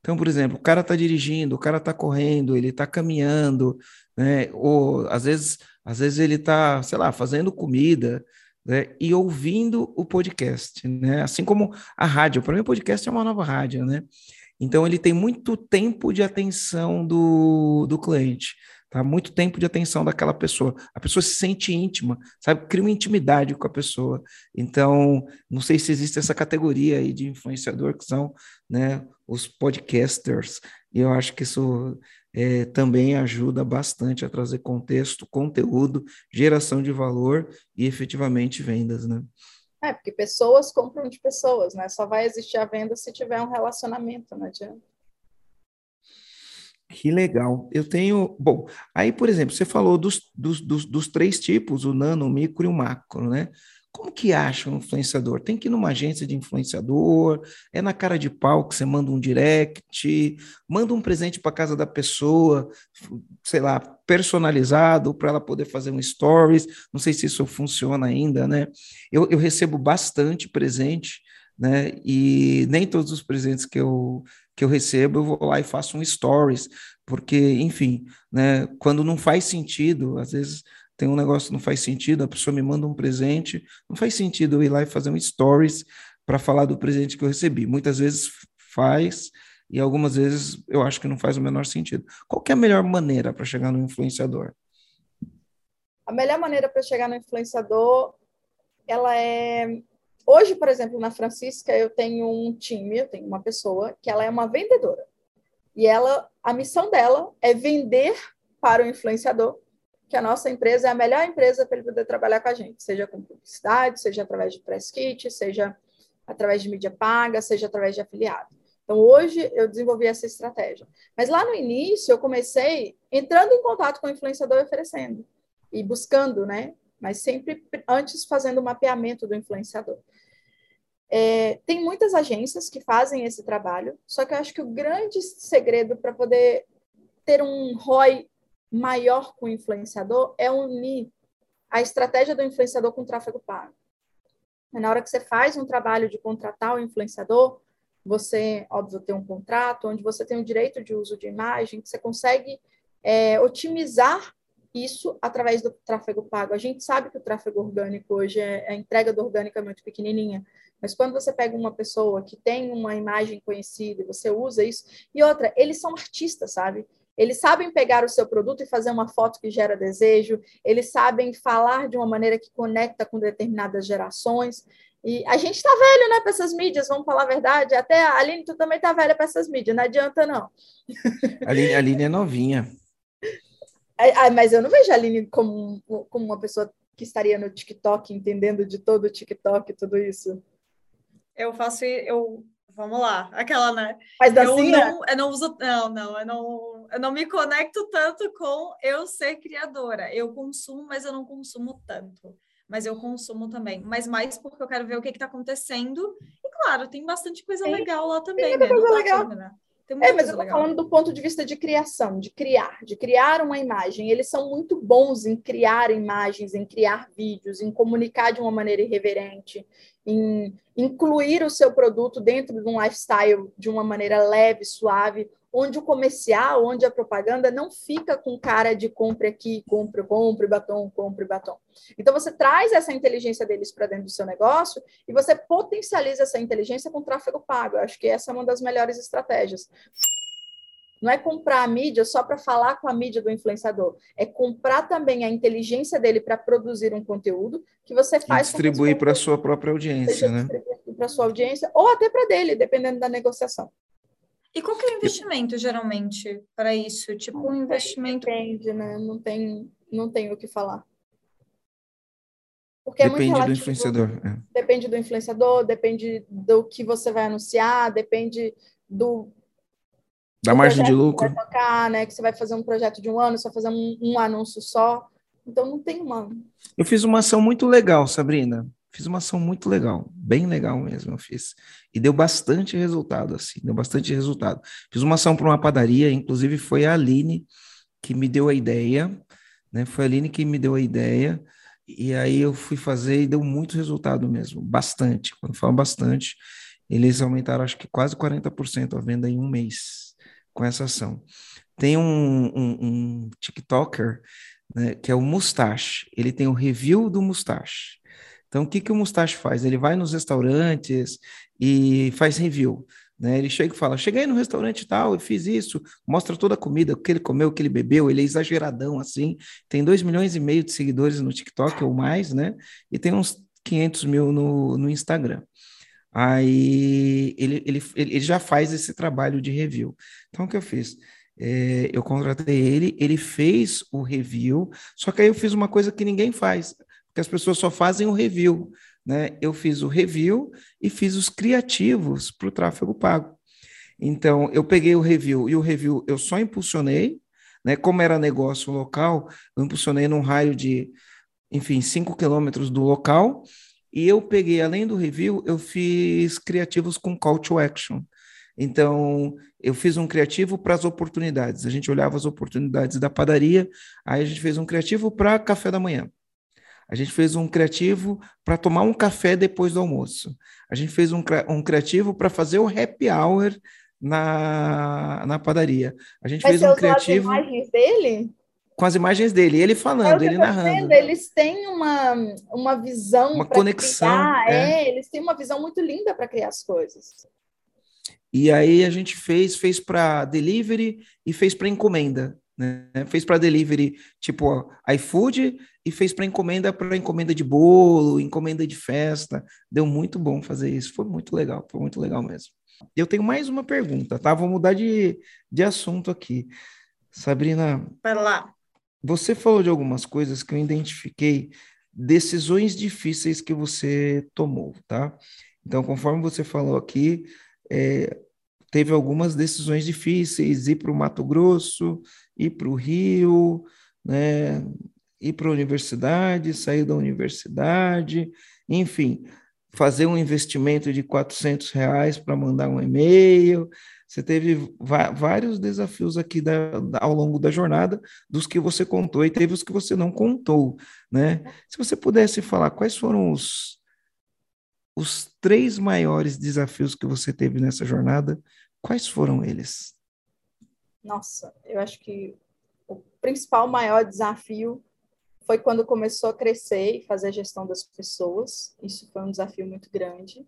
Então, por exemplo, o cara está dirigindo, o cara está correndo, ele está caminhando, né? Ou às vezes, às vezes ele está, sei lá, fazendo comida, né, e ouvindo o podcast, né? Assim como a rádio. Para mim, o podcast é uma nova rádio, né? Então, ele tem muito tempo de atenção do, do cliente, tá? Muito tempo de atenção daquela pessoa. A pessoa se sente íntima, sabe? Cria uma intimidade com a pessoa. Então, não sei se existe essa categoria aí de influenciador que são, né? Os podcasters. E eu acho que isso é, também ajuda bastante a trazer contexto, conteúdo, geração de valor e efetivamente vendas, né? É, porque pessoas compram de pessoas, né? Só vai existir a venda se tiver um relacionamento, não adianta. Que legal. Eu tenho. Bom, aí, por exemplo, você falou dos, dos, dos, dos três tipos, o nano, o micro e o macro, né? Como que acha um influenciador? Tem que ir numa agência de influenciador, é na cara de pau que você manda um direct, manda um presente para casa da pessoa, sei lá, personalizado para ela poder fazer um stories. Não sei se isso funciona ainda, né? Eu, eu recebo bastante presente, né? E nem todos os presentes que eu que eu recebo, eu vou lá e faço um stories, porque, enfim, né, quando não faz sentido, às vezes tem um negócio que não faz sentido, a pessoa me manda um presente, não faz sentido eu ir lá e fazer um stories para falar do presente que eu recebi. Muitas vezes faz e algumas vezes eu acho que não faz o menor sentido. Qual é a melhor maneira para chegar no influenciador? A melhor maneira para chegar no influenciador ela é hoje, por exemplo, na Francisca eu tenho um time, eu tenho uma pessoa que ela é uma vendedora e ela, a missão dela é vender para o influenciador que a nossa empresa é a melhor empresa para ele poder trabalhar com a gente, seja com publicidade, seja através de press kit, seja através de mídia paga, seja através de afiliado. Então, hoje eu desenvolvi essa estratégia. Mas lá no início, eu comecei entrando em contato com o influenciador e oferecendo, e buscando, né? Mas sempre antes fazendo o mapeamento do influenciador. É, tem muitas agências que fazem esse trabalho, só que eu acho que o grande segredo para poder ter um ROI maior com o influenciador é unir a estratégia do influenciador com o tráfego pago. Na hora que você faz um trabalho de contratar o influenciador, você, óbvio, tem um contrato onde você tem o direito de uso de imagem, que você consegue é, otimizar isso através do tráfego pago. A gente sabe que o tráfego orgânico hoje, é, a entrega do orgânico é muito pequenininha, mas quando você pega uma pessoa que tem uma imagem conhecida e você usa isso, e outra, eles são artistas, sabe? Eles sabem pegar o seu produto e fazer uma foto que gera desejo, eles sabem falar de uma maneira que conecta com determinadas gerações. E a gente está velho, né, para essas mídias, vamos falar a verdade. Até a Aline, tu também está velha para essas mídias, não adianta, não. A Aline, a Aline é novinha. É, mas eu não vejo a Aline como, como uma pessoa que estaria no TikTok, entendendo de todo o TikTok, tudo isso. Eu faço, eu vamos lá, aquela, né? Mas eu não, eu não uso, não, não, eu não, eu não me conecto tanto com eu ser criadora. Eu consumo, mas eu não consumo tanto. Mas eu consumo também, mas mais porque eu quero ver o que está acontecendo. E claro, tem bastante coisa legal lá também, tem né? Coisa legal. Né? é, mas eu tô falando do ponto de vista de criação, de criar, de criar uma imagem. Eles são muito bons em criar imagens, em criar vídeos, em comunicar de uma maneira irreverente, em incluir o seu produto dentro de um lifestyle de uma maneira leve, suave, onde o comercial, onde a propaganda não fica com cara de compre aqui, compre, compre batom, compre batom. Então você traz essa inteligência deles para dentro do seu negócio e você potencializa essa inteligência com tráfego pago. Eu acho que essa é uma das melhores estratégias. Não é comprar a mídia só para falar com a mídia do influenciador. É comprar também a inteligência dele para produzir um conteúdo que você faz. E distribuir para a sua própria audiência, né? Para a sua audiência, ou até para dele, dependendo da negociação. E qual que é o investimento, geralmente, para isso? Tipo, um investimento. Depende, né? Não tem, não tem o que falar. Porque depende é muito do influenciador. É. Depende do influenciador, depende do que você vai anunciar, depende do da margem de lucro. Que, vai tocar, né, que você vai fazer um projeto de um ano, você vai fazer um, um anúncio só. Então não tem uma. Eu fiz uma ação muito legal, Sabrina. Fiz uma ação muito legal, bem legal mesmo, eu fiz. E deu bastante resultado, assim, deu bastante resultado. Fiz uma ação para uma padaria, inclusive foi a Aline que me deu a ideia, né? Foi a Aline que me deu a ideia, e aí eu fui fazer e deu muito resultado mesmo, bastante. Quando falo bastante, eles aumentaram acho que quase 40% a venda em um mês com essa ação. Tem um, um, um TikToker né, que é o Mustache. Ele tem o review do Mustache. Então, o que, que o Mustache faz? Ele vai nos restaurantes e faz review. Né? Ele chega e fala: Cheguei no restaurante tal, eu fiz isso, mostra toda a comida, o que ele comeu, o que ele bebeu. Ele é exageradão assim. Tem 2 milhões e meio de seguidores no TikTok ou mais, né? E tem uns 500 mil no, no Instagram. Aí ele, ele, ele já faz esse trabalho de review. Então, o que eu fiz? É, eu contratei ele, ele fez o review, só que aí eu fiz uma coisa que ninguém faz, porque as pessoas só fazem o review. Né? Eu fiz o review e fiz os criativos para o tráfego pago. Então, eu peguei o review e o review eu só impulsionei, né? Como era negócio local, eu impulsionei num raio de, enfim, 5 quilômetros do local e eu peguei, além do review, eu fiz criativos com call to action. Então, eu fiz um criativo para as oportunidades. A gente olhava as oportunidades da padaria, aí a gente fez um criativo para café da manhã. A gente fez um criativo para tomar um café depois do almoço. A gente fez um, um criativo para fazer o happy hour na, na padaria. A gente fez um criativo. As imagens dele? com as imagens dele, ele falando, é ele narrando. Eles têm uma, uma visão, uma conexão. Criar, é. é. eles têm uma visão muito linda para criar as coisas. E aí a gente fez, fez para delivery e fez para encomenda. Né? Fez para delivery, tipo iFood, e fez para encomenda, para encomenda de bolo, encomenda de festa. Deu muito bom fazer isso. Foi muito legal, foi muito legal mesmo. Eu tenho mais uma pergunta, tá? Vou mudar de, de assunto aqui. Sabrina. Para lá. Você falou de algumas coisas que eu identifiquei, decisões difíceis que você tomou, tá? Então, conforme você falou aqui, é, teve algumas decisões difíceis, ir para o Mato Grosso, ir para o Rio, né? ir para a universidade, sair da universidade, enfim, fazer um investimento de 400 reais para mandar um e-mail. Você teve vários desafios aqui da, da, ao longo da jornada, dos que você contou e teve os que você não contou, né? Se você pudesse falar quais foram os, os três maiores desafios que você teve nessa jornada, quais foram eles? Nossa, eu acho que o principal maior desafio foi quando começou a crescer e fazer a gestão das pessoas. Isso foi um desafio muito grande.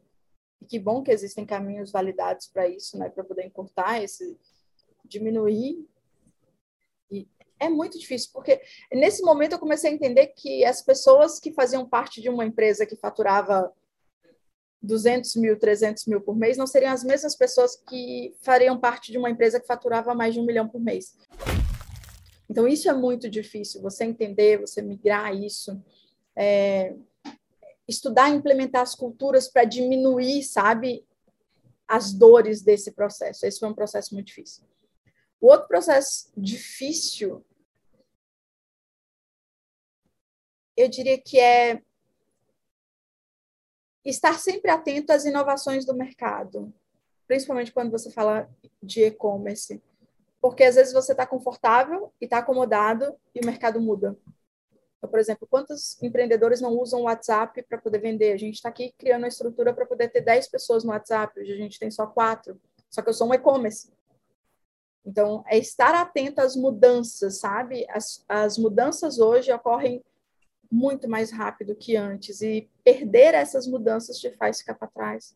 E que bom que existem caminhos validados para isso, né, para poder encurtar esse diminuir. E é muito difícil, porque nesse momento eu comecei a entender que as pessoas que faziam parte de uma empresa que faturava 200 mil, 300 mil por mês, não seriam as mesmas pessoas que fariam parte de uma empresa que faturava mais de um milhão por mês. Então, isso é muito difícil, você entender, você migrar isso, é, estudar e implementar as culturas para diminuir, sabe, as dores desse processo. Esse foi um processo muito difícil. O outro processo difícil, eu diria que é estar sempre atento às inovações do mercado, principalmente quando você fala de e-commerce. Porque às vezes você está confortável e está acomodado e o mercado muda. Então, por exemplo, quantos empreendedores não usam o WhatsApp para poder vender? A gente está aqui criando uma estrutura para poder ter 10 pessoas no WhatsApp, hoje a gente tem só quatro. Só que eu sou um e-commerce. Então, é estar atento às mudanças, sabe? As, as mudanças hoje ocorrem muito mais rápido que antes e perder essas mudanças te faz ficar para trás.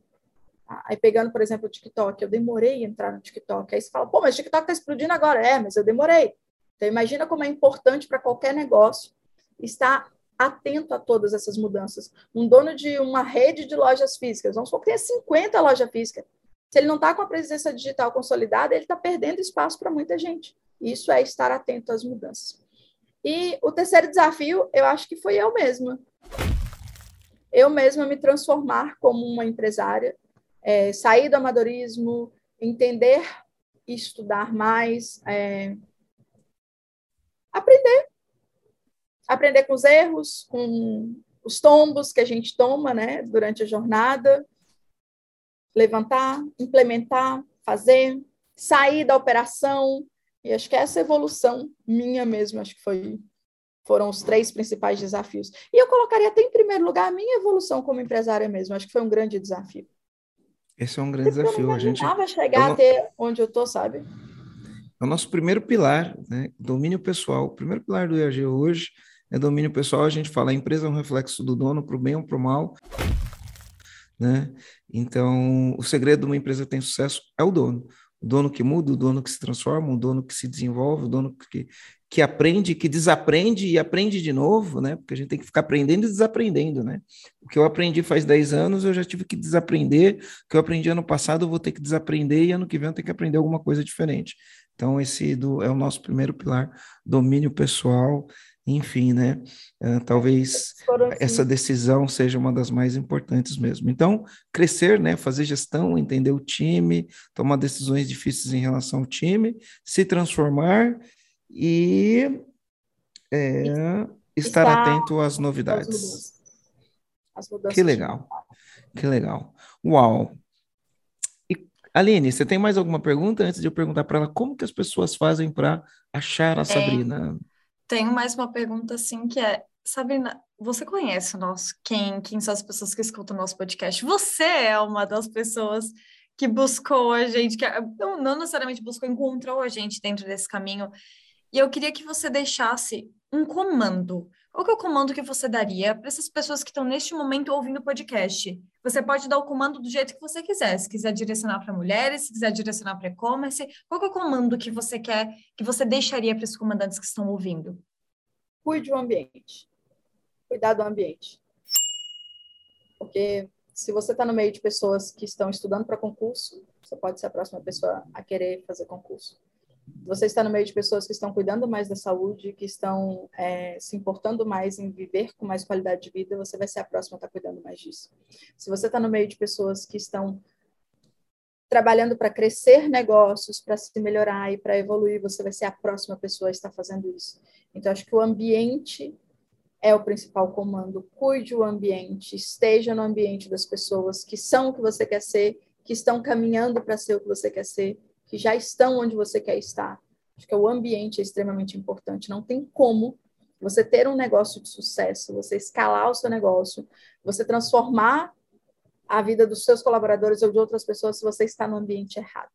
Aí pegando, por exemplo, o TikTok, eu demorei a entrar no TikTok. Aí você fala, pô, mas o TikTok está explodindo agora. É, mas eu demorei. Então imagina como é importante para qualquer negócio estar atento a todas essas mudanças. Um dono de uma rede de lojas físicas, vamos supor que tenha 50 lojas físicas. Se ele não está com a presença digital consolidada, ele está perdendo espaço para muita gente. Isso é estar atento às mudanças. E o terceiro desafio, eu acho que foi eu mesma. Eu mesma me transformar como uma empresária é, sair do amadorismo, entender e estudar mais, é, aprender. Aprender com os erros, com os tombos que a gente toma né, durante a jornada, levantar, implementar, fazer, sair da operação. E acho que essa evolução minha mesmo, acho que foi foram os três principais desafios. E eu colocaria até em primeiro lugar a minha evolução como empresária mesmo. Acho que foi um grande desafio. Esse é um grande Porque desafio. Eu a gente chegar é até onde eu tô, sabe? É o nosso primeiro pilar, né? Domínio pessoal. O primeiro pilar do IAG hoje é domínio pessoal. A gente fala a empresa é um reflexo do dono para o bem ou para o mal. Né? Então, o segredo de uma empresa tem sucesso é o dono. O dono que muda, o dono que se transforma, o dono que se desenvolve, o dono que, que aprende, que desaprende e aprende de novo, né? Porque a gente tem que ficar aprendendo e desaprendendo, né? O que eu aprendi faz 10 anos, eu já tive que desaprender. O que eu aprendi ano passado, eu vou ter que desaprender e ano que vem eu tenho que aprender alguma coisa diferente. Então, esse do, é o nosso primeiro pilar, domínio pessoal, enfim, né? Uh, talvez essa decisão seja uma das mais importantes mesmo. Então, crescer, né? Fazer gestão, entender o time, tomar decisões difíceis em relação ao time, se transformar e é, estar atento às novidades. As mudanças que legal, que legal. Uau! E, Aline, você tem mais alguma pergunta antes de eu perguntar para ela como que as pessoas fazem para achar a Sabrina? Tenho mais uma pergunta assim que é Sabrina, você conhece o nosso quem, quem são as pessoas que escutam o nosso podcast? Você é uma das pessoas que buscou a gente, que não, não necessariamente buscou, encontrou a gente dentro desse caminho e eu queria que você deixasse um comando. Qual é o comando que você daria para essas pessoas que estão neste momento ouvindo o podcast? Você pode dar o comando do jeito que você quiser. Se quiser direcionar para mulheres, se quiser direcionar para e-commerce, qual é o comando que você quer, que você deixaria para esses comandantes que estão ouvindo? Cuide do ambiente. Cuidar do ambiente. Porque se você está no meio de pessoas que estão estudando para concurso, você pode ser a próxima pessoa a querer fazer concurso você está no meio de pessoas que estão cuidando mais da saúde, que estão é, se importando mais em viver com mais qualidade de vida, você vai ser a próxima a estar cuidando mais disso. Se você está no meio de pessoas que estão trabalhando para crescer negócios, para se melhorar e para evoluir, você vai ser a próxima pessoa a estar fazendo isso. Então, acho que o ambiente é o principal comando. Cuide o ambiente, esteja no ambiente das pessoas que são o que você quer ser, que estão caminhando para ser o que você quer ser que já estão onde você quer estar. Acho que o ambiente é extremamente importante. Não tem como você ter um negócio de sucesso, você escalar o seu negócio, você transformar a vida dos seus colaboradores ou de outras pessoas se você está no ambiente errado.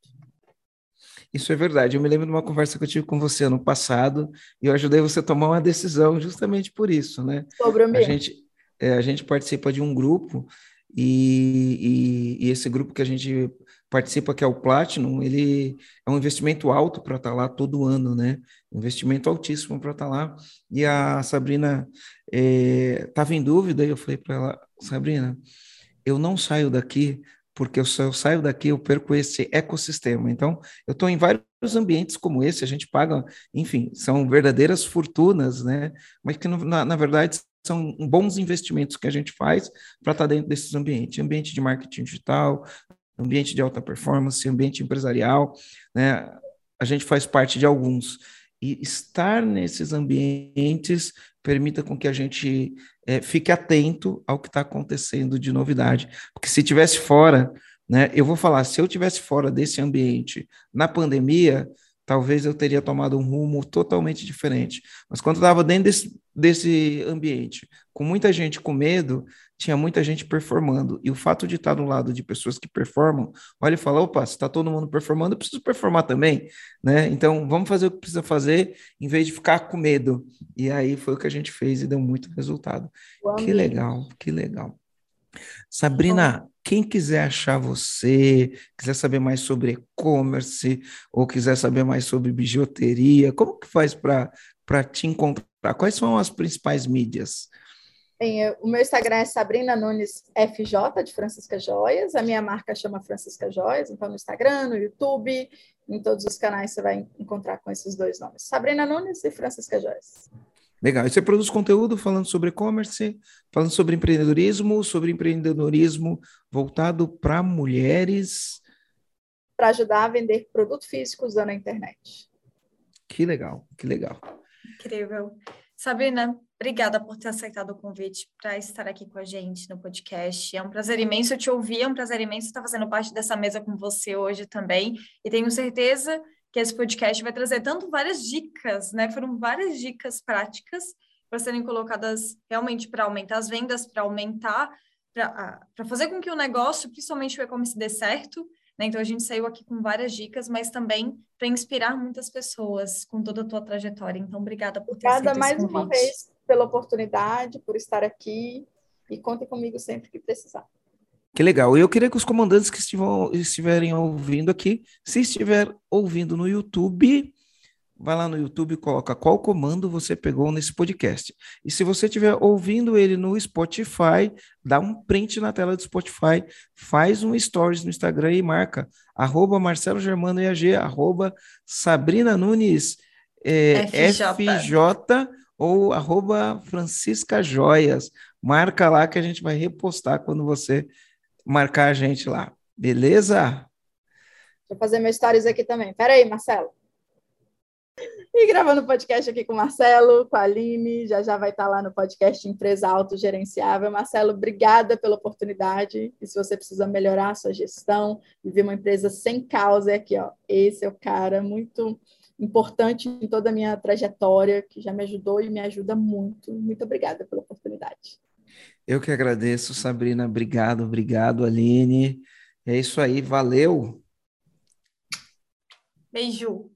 Isso é verdade. Eu me lembro de uma conversa que eu tive com você ano passado e eu ajudei você a tomar uma decisão justamente por isso, né? Sobre o ambiente. A gente, é, a gente participa de um grupo e, e, e, esse grupo que a gente participa, que é o Platinum, ele é um investimento alto para estar tá lá todo ano, né? Investimento altíssimo para estar tá lá. E a Sabrina estava é, em dúvida, e eu falei para ela, Sabrina, eu não saio daqui porque eu, eu saio daqui, eu perco esse ecossistema. Então, eu estou em vários ambientes como esse, a gente paga, enfim, são verdadeiras fortunas, né? Mas que, na, na verdade, são bons investimentos que a gente faz para estar tá dentro desses ambientes. Ambiente de marketing digital, ambiente de alta performance, ambiente empresarial, né? A gente faz parte de alguns. E estar nesses ambientes permita com que a gente é, fique atento ao que está acontecendo de novidade. Porque se tivesse fora, né, eu vou falar, se eu tivesse fora desse ambiente na pandemia, talvez eu teria tomado um rumo totalmente diferente. Mas quando estava dentro desse, desse ambiente, com muita gente com medo, tinha muita gente performando. E o fato de estar do lado de pessoas que performam, olha e fala: opa, se está todo mundo performando, eu preciso performar também. Né? Então, vamos fazer o que precisa fazer, em vez de ficar com medo. E aí foi o que a gente fez e deu muito resultado. Que legal, que legal. Sabrina, quem quiser achar você, quiser saber mais sobre e-commerce ou quiser saber mais sobre bijuteria, como que faz para te encontrar? Quais são as principais mídias? Bem, eu, o meu Instagram é Sabrina Nunes FJ, de Francisca Joias. A minha marca chama Francisca Joias, então no Instagram, no YouTube, em todos os canais você vai encontrar com esses dois nomes. Sabrina Nunes e Francisca Joias. Legal. E você produz conteúdo falando sobre e-commerce, falando sobre empreendedorismo, sobre empreendedorismo voltado para mulheres. Para ajudar a vender produto físico usando a internet. Que legal, que legal. Incrível. Sabrina, obrigada por ter aceitado o convite para estar aqui com a gente no podcast. É um prazer imenso te ouvir, é um prazer imenso estar fazendo parte dessa mesa com você hoje também. E tenho certeza que esse podcast vai trazer tanto várias dicas, né? Foram várias dicas práticas para serem colocadas realmente para aumentar as vendas, para aumentar, para fazer com que o negócio, principalmente o e-commerce, dê certo. Né? Então a gente saiu aqui com várias dicas, mas também para inspirar muitas pessoas com toda a tua trajetória. Então, obrigada por ter Obrigada mais uma vez pela oportunidade, por estar aqui e contem comigo sempre que precisar. Que legal. Eu queria que os comandantes que estivam, estiverem ouvindo aqui, se estiver ouvindo no YouTube, vai lá no YouTube e coloca qual comando você pegou nesse podcast. E se você estiver ouvindo ele no Spotify, dá um print na tela do Spotify, faz um stories no Instagram e marca arroba Marcelo Germano EAG, arroba Sabrina Nunes é, FJ. FJ ou arroba Francisca Joias. Marca lá que a gente vai repostar quando você marcar a gente lá. Beleza? Eu fazer meus stories aqui também. Pera aí, Marcelo. E gravando podcast aqui com o Marcelo, com a Aline, já já vai estar lá no podcast Empresa Autogerenciável. Marcelo, obrigada pela oportunidade. E se você precisa melhorar a sua gestão, viver uma empresa sem causa, é aqui, ó. Esse é o cara muito importante em toda a minha trajetória, que já me ajudou e me ajuda muito. Muito obrigada pela oportunidade. Eu que agradeço, Sabrina. Obrigado, obrigado, Aline. É isso aí, valeu. Beijo.